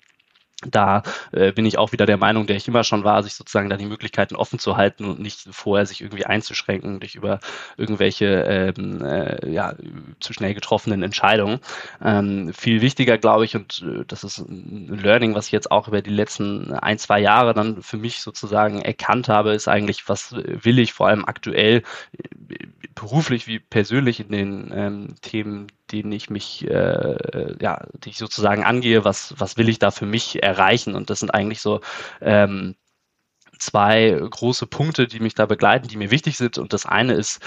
da äh, bin ich auch wieder der Meinung, der ich immer schon war, sich sozusagen da die Möglichkeiten offen zu halten und nicht vorher sich irgendwie einzuschränken durch über irgendwelche ähm, äh, ja, zu schnell getroffenen Entscheidungen. Ähm, viel wichtiger, glaube ich, und äh, das ist ein Learning, was ich jetzt auch über die letzten ein, zwei Jahre dann für mich sozusagen erkannt habe, ist eigentlich, was will ich vor allem aktuell äh, beruflich wie persönlich in den ähm, Themen, denen ich mich, äh, ja, die ich sozusagen angehe, was, was will ich da für mich erreichen? Und das sind eigentlich so ähm, zwei große Punkte, die mich da begleiten, die mir wichtig sind. Und das eine ist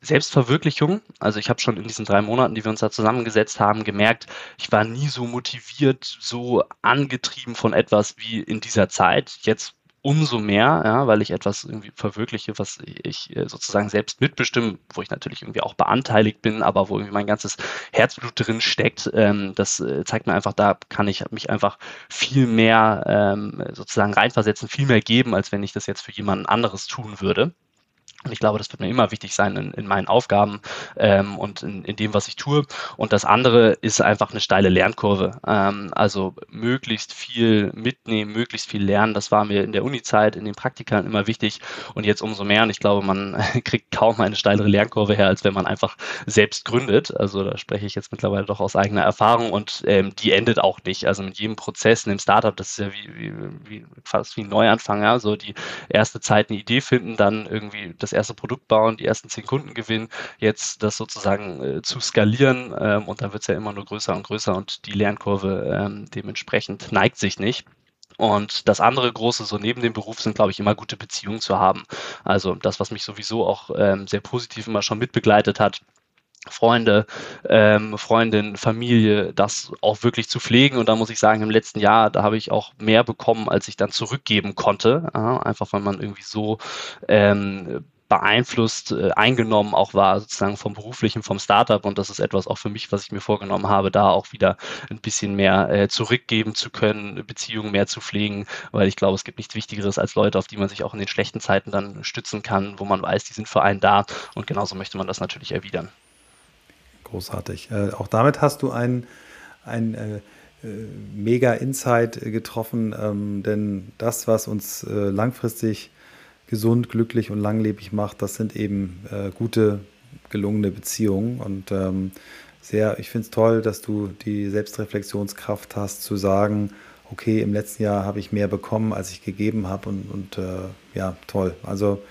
Selbstverwirklichung. Also ich habe schon in diesen drei Monaten, die wir uns da zusammengesetzt haben, gemerkt, ich war nie so motiviert, so angetrieben von etwas wie in dieser Zeit. Jetzt umso mehr, ja, weil ich etwas irgendwie verwirkliche, was ich äh, sozusagen selbst mitbestimme, wo ich natürlich irgendwie auch beanteiligt bin, aber wo irgendwie mein ganzes Herzblut drin steckt. Ähm, das äh, zeigt mir einfach, da kann ich mich einfach viel mehr ähm, sozusagen reinversetzen, viel mehr geben, als wenn ich das jetzt für jemanden anderes tun würde. Und ich glaube, das wird mir immer wichtig sein in, in meinen Aufgaben ähm, und in, in, dem, was ich tue. Und das andere ist einfach eine steile Lernkurve. Ähm, also möglichst viel mitnehmen, möglichst viel lernen. Das war mir in der Uni-Zeit, in den Praktikern immer wichtig. Und jetzt umso mehr. Und ich glaube, man kriegt kaum eine steilere Lernkurve her, als wenn man einfach selbst gründet. Also da spreche ich jetzt mittlerweile doch aus eigener Erfahrung. Und ähm, die endet auch nicht. Also mit jedem Prozess in dem Startup, das ist ja wie, wie, wie fast wie ein Neuanfang. Ja? So die erste Zeit eine Idee finden, dann irgendwie das das erste Produkt bauen, die ersten zehn Kunden gewinnen, jetzt das sozusagen äh, zu skalieren ähm, und dann wird es ja immer nur größer und größer und die Lernkurve ähm, dementsprechend neigt sich nicht. Und das andere große, so neben dem Beruf, sind, glaube ich, immer gute Beziehungen zu haben. Also das, was mich sowieso auch ähm, sehr positiv immer schon mitbegleitet hat, Freunde, ähm, Freundin, Familie, das auch wirklich zu pflegen. Und da muss ich sagen, im letzten Jahr, da habe ich auch mehr bekommen, als ich dann zurückgeben konnte. Ja, einfach weil man irgendwie so ähm, beeinflusst, äh, eingenommen auch war, sozusagen vom beruflichen, vom Startup. Und das ist etwas auch für mich, was ich mir vorgenommen habe, da auch wieder ein bisschen mehr äh, zurückgeben zu können, Beziehungen mehr zu pflegen, weil ich glaube, es gibt nichts Wichtigeres als Leute, auf die man sich auch in den schlechten Zeiten dann stützen kann, wo man weiß, die sind für einen da. Und genauso möchte man das natürlich erwidern. Großartig. Äh, auch damit hast du ein, ein äh, äh mega Insight getroffen, ähm, denn das, was uns äh, langfristig gesund, glücklich und langlebig macht, das sind eben äh, gute, gelungene Beziehungen. Und ähm, sehr, ich finde es toll, dass du die Selbstreflexionskraft hast, zu sagen, okay, im letzten Jahr habe ich mehr bekommen, als ich gegeben habe. Und, und äh, ja, toll. Also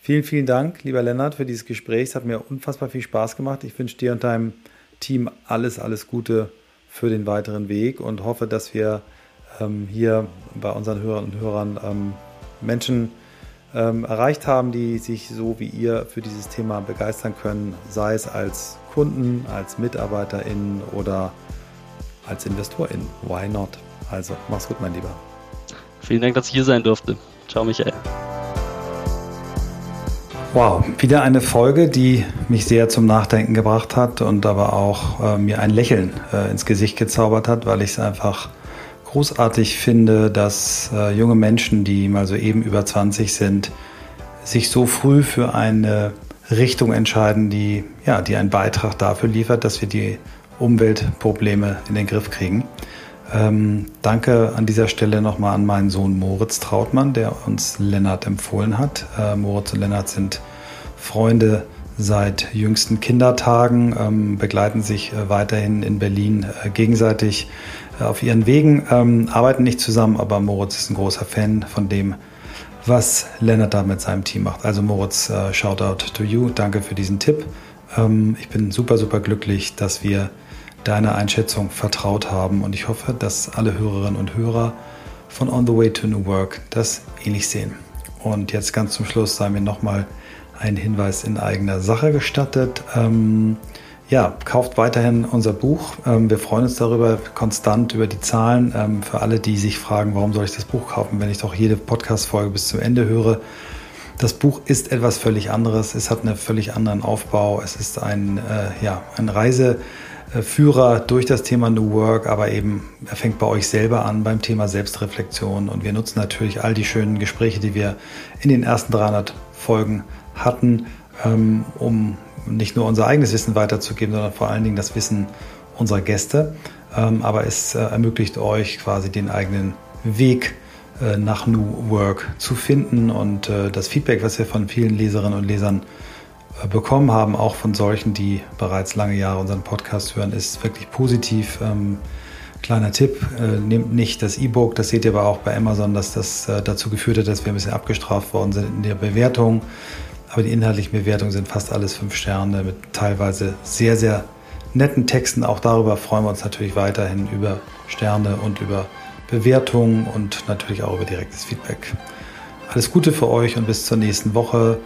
vielen, vielen Dank, lieber Lennart, für dieses Gespräch. Es hat mir unfassbar viel Spaß gemacht. Ich wünsche dir und deinem Team alles, alles Gute für den weiteren Weg und hoffe, dass wir ähm, hier bei unseren Hörern und Hörern ähm, Menschen ähm, erreicht haben, die sich so wie ihr für dieses Thema begeistern können, sei es als Kunden, als MitarbeiterInnen oder als InvestorInnen. Why not? Also, mach's gut, mein Lieber. Vielen Dank, dass ich hier sein durfte. Ciao, Michael. Wow, wieder eine Folge, die mich sehr zum Nachdenken gebracht hat und aber auch äh, mir ein Lächeln äh, ins Gesicht gezaubert hat, weil ich es einfach großartig finde, dass äh, junge Menschen, die mal so eben über 20 sind, sich so früh für eine Richtung entscheiden, die, ja, die einen Beitrag dafür liefert, dass wir die Umweltprobleme in den Griff kriegen. Ähm, danke an dieser Stelle nochmal an meinen Sohn Moritz Trautmann, der uns Lennart empfohlen hat. Äh, Moritz und Lennart sind Freunde seit jüngsten Kindertagen, ähm, begleiten sich äh, weiterhin in Berlin äh, gegenseitig auf ihren Wegen, ähm, arbeiten nicht zusammen, aber Moritz ist ein großer Fan von dem, was Lennart da mit seinem Team macht. Also Moritz, äh, Shoutout to you, danke für diesen Tipp. Ähm, ich bin super, super glücklich, dass wir deiner Einschätzung vertraut haben. Und ich hoffe, dass alle Hörerinnen und Hörer von On the Way to New Work das ähnlich sehen. Und jetzt ganz zum Schluss sei mir nochmal ein Hinweis in eigener Sache gestattet. Ähm, ja, kauft weiterhin unser Buch. Ähm, wir freuen uns darüber konstant über die Zahlen. Ähm, für alle, die sich fragen, warum soll ich das Buch kaufen, wenn ich doch jede Podcast-Folge bis zum Ende höre. Das Buch ist etwas völlig anderes. Es hat einen völlig anderen Aufbau. Es ist ein, äh, ja, ein Reise, äh, Führer durch das Thema New Work, aber eben er fängt bei euch selber an beim Thema Selbstreflexion und wir nutzen natürlich all die schönen Gespräche, die wir in den ersten 300 Folgen hatten, ähm, um nicht nur unser eigenes Wissen weiterzugeben, sondern vor allen Dingen das Wissen unserer Gäste. Ähm, aber es äh, ermöglicht euch quasi den eigenen Weg äh, nach New Work zu finden und das Feedback, was wir von vielen Leserinnen und Lesern bekommen haben, auch von solchen, die bereits lange Jahre unseren Podcast hören, ist wirklich positiv. Ähm, kleiner Tipp, äh, nehmt nicht das E-Book, das seht ihr aber auch bei Amazon, dass das äh, dazu geführt hat, dass wir ein bisschen abgestraft worden sind in der Bewertung. Aber die inhaltlichen Bewertungen sind fast alles fünf Sterne mit teilweise sehr, sehr netten Texten. Auch darüber freuen wir uns natürlich weiterhin über Sterne und über Bewertungen und natürlich auch über direktes Feedback. Alles Gute für euch und bis zur nächsten Woche.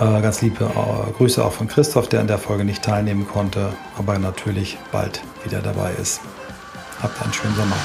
Äh, ganz liebe äh, Grüße auch von Christoph, der an der Folge nicht teilnehmen konnte, aber natürlich bald wieder dabei ist. Habt einen schönen Sommer.